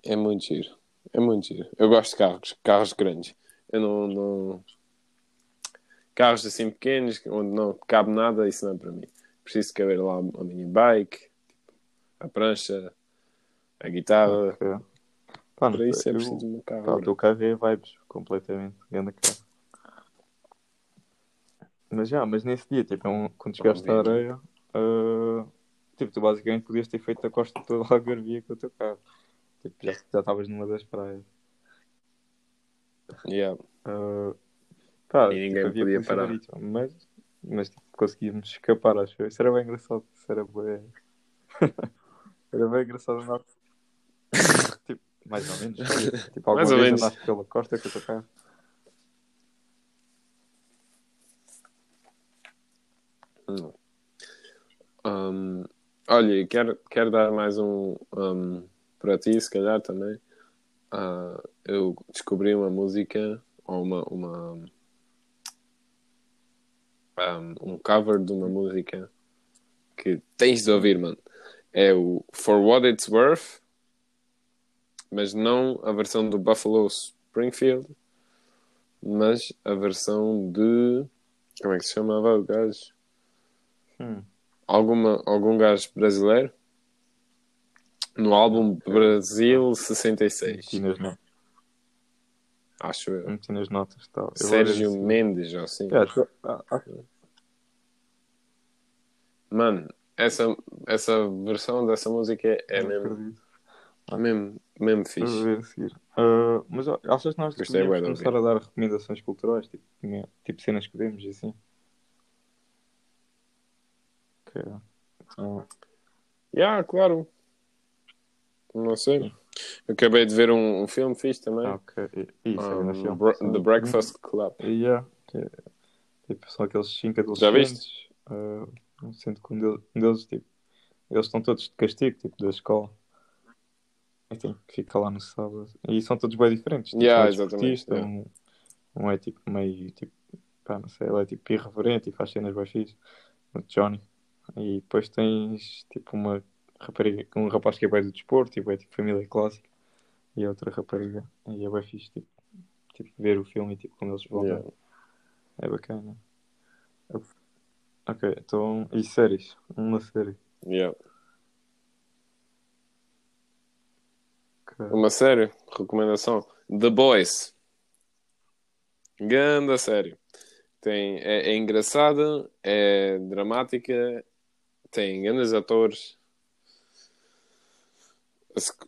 é muito giro. É muito giro. Eu gosto de carros, carros grandes. Eu não, não... Carros assim pequenos, onde não cabe nada, isso não é para mim. Preciso caber lá a minha bike, tipo, a prancha, a guitarra. Pá, Para isso é eu- preciso um carro. pá, o teu carro é vibes completamente. Grande carro. Mas já, mas nesse dia, tipo, é um- quando chegaste à areia, ah, tipo, tu basicamente podias ter feito a costa toda a Algarvia com o teu carro. Tipo, já estavas numa das praias. Yeah. Ah, pá, E ninguém havia podia parar. marítima, mas, mas tipo, conseguimos escapar, acho eu. Isso era bem engraçado. Isso era bem. era bem engraçado andar. tipo, mais ou menos. Tipo, alguma Mais ou vez menos. andaste pela costa com o teu carro. Um, olha, quero, quero dar mais um, um, para ti, se calhar também. Ah, eu descobri uma música ou uma, uma um, um cover de uma música que tens de ouvir, mano. É o For What It's Worth, mas não a versão do Buffalo Springfield, mas a versão de. Como é que se chamava o gajo? Hum. alguma, algum gajo brasileiro no álbum Brasil 66, Meti nas, no... acho eu. meti nas notas. Tal. Eu Sérgio se- Mendes, ou assim. É, ah, ah, Mano, essa, essa versão dessa música é, é Não mesmo, acredito. mesmo, mesmo Vou fixe. ver a seguir. Ah, mas achas que nós devíamos de começar a dar recomendações culturais? Tipo, tipo cenas que vemos e assim? Ok. Então, Yeah, claro. Não sei. Eu acabei de ver um, um filme fixe também. ah, ok. Isso, é Um, filme. Bro- Sim. The Breakfast Club. Yeah, é, tipo, são aqueles cinco Já adolescentes. ah, sendo que um deles, um deles, tipo, eles estão todos de castigo, tipo, da escola. E que ficar lá no sábado. E são todos bem diferentes. Tipo, Yeah, um é exatamente, yeah. um, um é tipo meio, tipo, pá, não sei, ele é tipo irreverente e faz cenas bem fixe. O Johnny. E depois tens, tipo, uma rapariga, um rapaz que é bem do desporto, tipo, é tipo família clássica. E a outra rapariga. E é bem fixe, tipo, tipo ver o filme e tipo, como eles vão. Yeah. É bacana. Ok, então. E séries? Uma série. Yeah. Uma série, recomendação. The Boys. Ganda série. Tem, é, é engraçada, é dramática, tem grandes atores.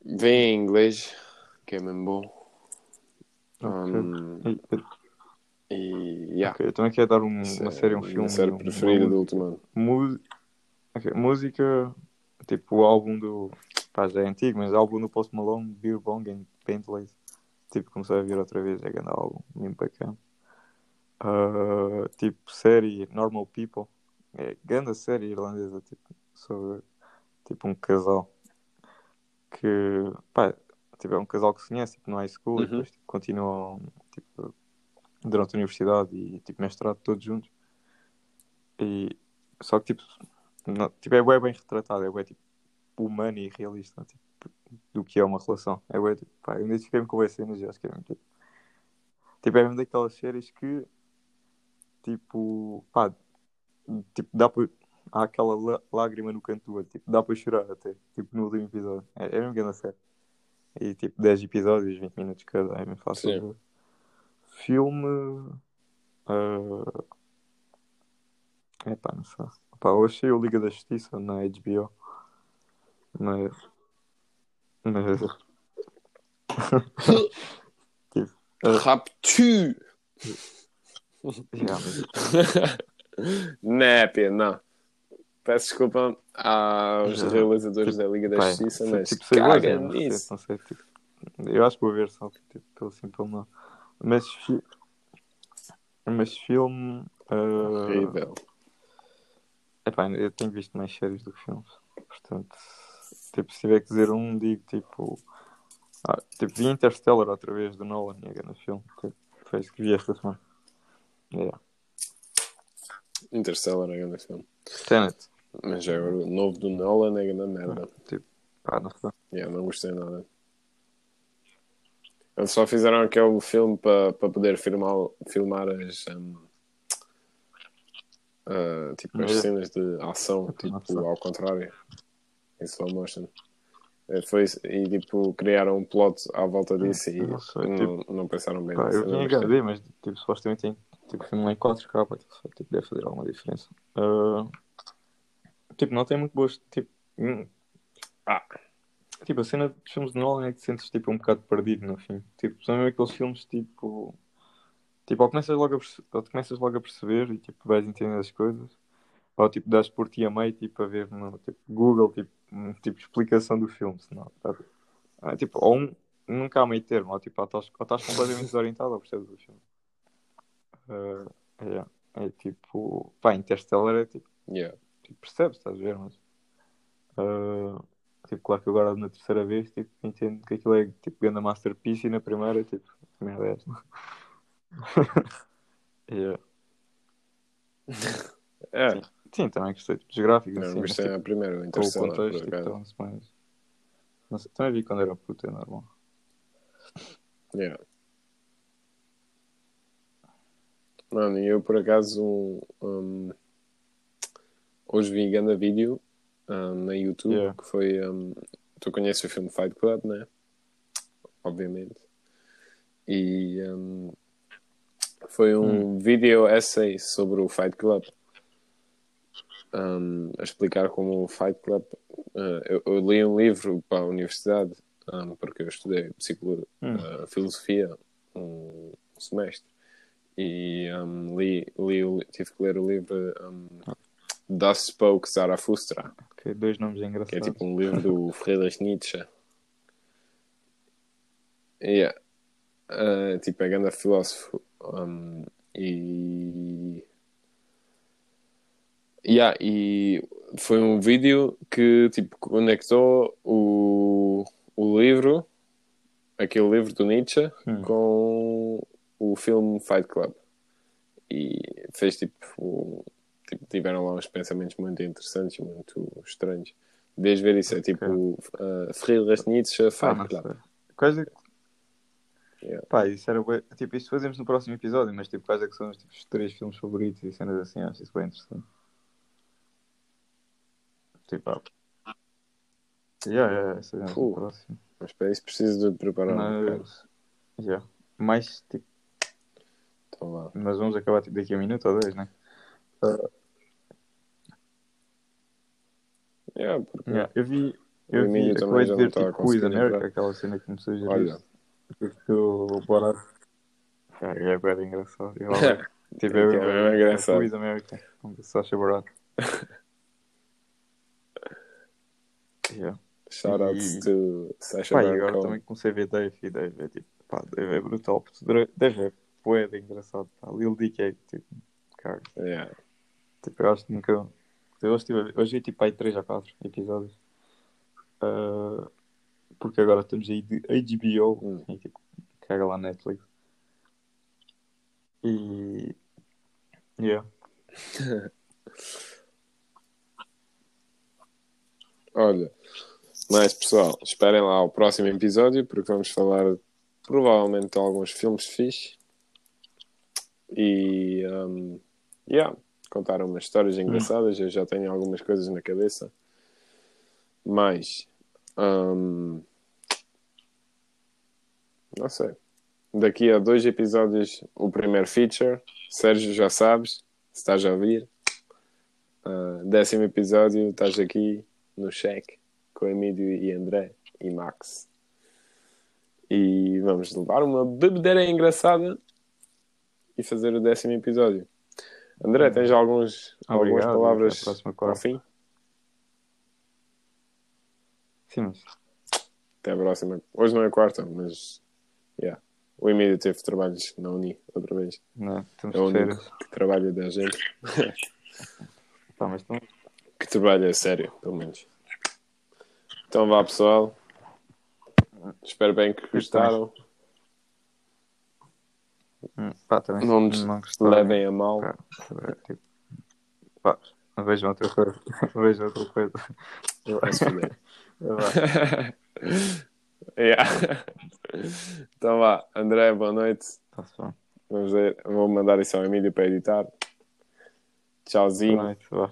Vem em inglês, que é mesmo bom. Um, E- e yeah. ok, eu também quero dar um- uma é série, um filme. minha série uma preferida do música. último ano. Mu- ok, Música, tipo o álbum do. Pá, já é antigo, mas o álbum do Post Malone, Beer Bong and. Tipo, comecei a ver outra vez, é grande álbum, mesmo bacana. Ah, tipo, série Normal People. É grande série irlandesa, tipo, sobre tipo um casal que, pá, tipo, é um casal que se conhece tipo, no high school e Uhum. depois tipo, continuam tipo, durante a universidade e tipo, mestrado todos juntos. E, só que tipo, não- tipo é bué bem retratado, é bué tipo humano e realista tipo, do que é uma relação. É bué, tipo, pá, eu identifiquei-me com as cenas e acho que é mesmo, tipo, tipo, é mesmo daquelas séries que tipo, pá, tipo, dá para há aquela lá- lágrima no canto do olho, tipo, dá para chorar até, tipo, no último episódio. É, é mesmo grande série. E tipo, 10 episódios, 20 minutos cada, é mesmo fácil. Sim. Filme. ah, Epá, não sei. Pá, eu achei o Liga da Justiça na HBO. Mas. Mas. tipo, Raptu! yeah, mas, Népia, não. Peço desculpa aos Já. realizadores da Liga da pá, Justiça, mas tipo, caga já não sei, nisso. não sei, tipo, eu acho que vou ver só tipo, pelo simples não. Mas, fi- mas filme. ah, Horrível. Epá, eu tenho visto mais séries do que filmes. Portanto, tipo, se tiver que dizer um, digo tipo. Ah, tipo, vi Interstellar outra vez do Nolan, é grande filme. Tipo, foi isso que vi esta semana. Yeah. Interstellar é grande filme. Tenet, Mas é o novo do Nolan é grande merda. pá, não sei. Yeah, não gostei nada. Eles só fizeram aquele filme para pa poder filmar, filmar as. um, ah, tipo, as cenas de ação, tipo, ao contrário. Em slow motion. É, Foi, e tipo, criaram um plot à volta disso e Não sei, não, não pensaram bem Pá, nisso, eu gostei. HD, mas tipo, supostamente tem tipo, filme em 4K, pá, tipo, tipo, deve fazer alguma diferença. Ah, tipo, não tem muito gosto. Tipo, hum, Ah. tipo, a cena dos filmes de Nolan é que te sentes tipo, um bocado perdido no fim. Tipo, são mesmo aqueles filmes tipo. Tipo, ou começas logo a, perce- começas logo a perceber e tipo, vais entender as coisas, ou tipo, dás por ti a meio tipo, a ver no tipo, Google, tipo, tipo, explicação do filme, senão, tá? Ah, tipo, ou um, nunca há meio termo, ou tipo, ou estás, completamente desorientado ou percebes o filme. Ah, é, é tipo, pá, Interstellar é tipo, Yeah. Tipo, percebes, estás a ver, mas ah, tipo, claro que agora na terceira vez tipo, entendo que aquilo é tipo grande masterpiece e na primeira tipo, merda é esta? Yeah. É, Sim, também gostei tipo, dos gráficos, não assim, mas, tipo, a primeira, o com o contexto, tipo, mais. Não sei, também vi quando era puto, é normal. Yeah. Mano, e eu por acaso um, hoje vi ganda vídeo um, na YouTube Yeah. que foi um, tu conheces o filme Fight Club, né? Obviamente. E um, foi um Hum. vídeo essay sobre o Fight Club. um, a explicar como o Fight Club. uh, eu, eu li um livro para a universidade, um, porque eu estudei psicologia, Hum. uh, filosofia um semestre e um, li, li, tive que ler o livro um, Das Spoke Zarathustra, Ok, dois nomes que é engraçados. tipo um livro do Friedrich Nietzsche. Yeah. Uh, tipo, é grande filósofo. Um, e. Yeah, e foi um vídeo que tipo, conectou o, o livro, aquele livro do Nietzsche, Hum. com o filme Fight Club. E fez tipo, tipo, tiveram lá uns pensamentos muito interessantes e muito estranhos. Desde ver isso, é tipo uh, Friedrich Nietzsche Pá, Fight não Club. Quais é que... Yeah. Pá, isso era Tipo, isso fazemos no próximo episódio, mas tipo, quais é que são os, tipo, os três filmes favoritos e cenas assim, acho isso bem interessante. Tipo, ah. Yeah, yeah, isso é Fuh. próximo. Mas para isso preciso de preparar um. Mas, yeah. mais, tipo, Então nós vamos acabar tipo, daqui a um minuto ou dois, né? Yeah, porque Yeah, eu vi, eu vi, acabei de ver tá a tipo conseguir America, aquela cena que me sugeriste. olha, Porque o Borat. Cara, é bem engraçado. Eu, tipo, É é engraçado. Is America? Com o Sacha Barat. yeah. shoutouts E- to Sacha Baron agora também comecei a ver Dave e Dave é tipo, pá, Dave é brutal. Dave é poeda engraçado. Pá. Lil é tipo, cara, Yeah. tipo, eu acho que nunca. Eu hoje, tive, hoje vi tipo aí 3 ou 4 episódios. Ah, porque agora estamos aí de HBO Hum. e tipo, caga lá Netflix. E. Yeah. Olha, mas pessoal, esperem lá o próximo episódio porque vamos falar provavelmente de alguns filmes fixe e um, yeah, contar umas histórias engraçadas. Eu já tenho algumas coisas na cabeça, mas um, não sei. Daqui a dois episódios, o primeiro feature. Sérgio, já sabes, se estás a ouvir. Uh, décimo episódio, estás aqui no cheque com Emílio e André e Max. E vamos levar uma bebedeira engraçada e fazer o décimo episódio. André, tens alguns, algumas palavras até a próxima ao fim? Sim, mas. Até a próxima. Hoje não é quarta, mas yeah. o Emílio teve trabalhos na Uni outra vez. Não, estamos É o único que trabalha da gente. Pá, mas estamos. que trabalha a sério, pelo menos. Então vá pessoal. Espero bem que gostaram. Hum, Pá, também. Não nos gostava. Levem a mal. Pá, tipo, pá, vejam outra coisa. vejam outra coisa. Vai Yeah. Então vá, André, boa noite. Bem. Vamos ver. Vou mandar isso ao Emílio para editar. Tchauzinho. Boa noite, vá.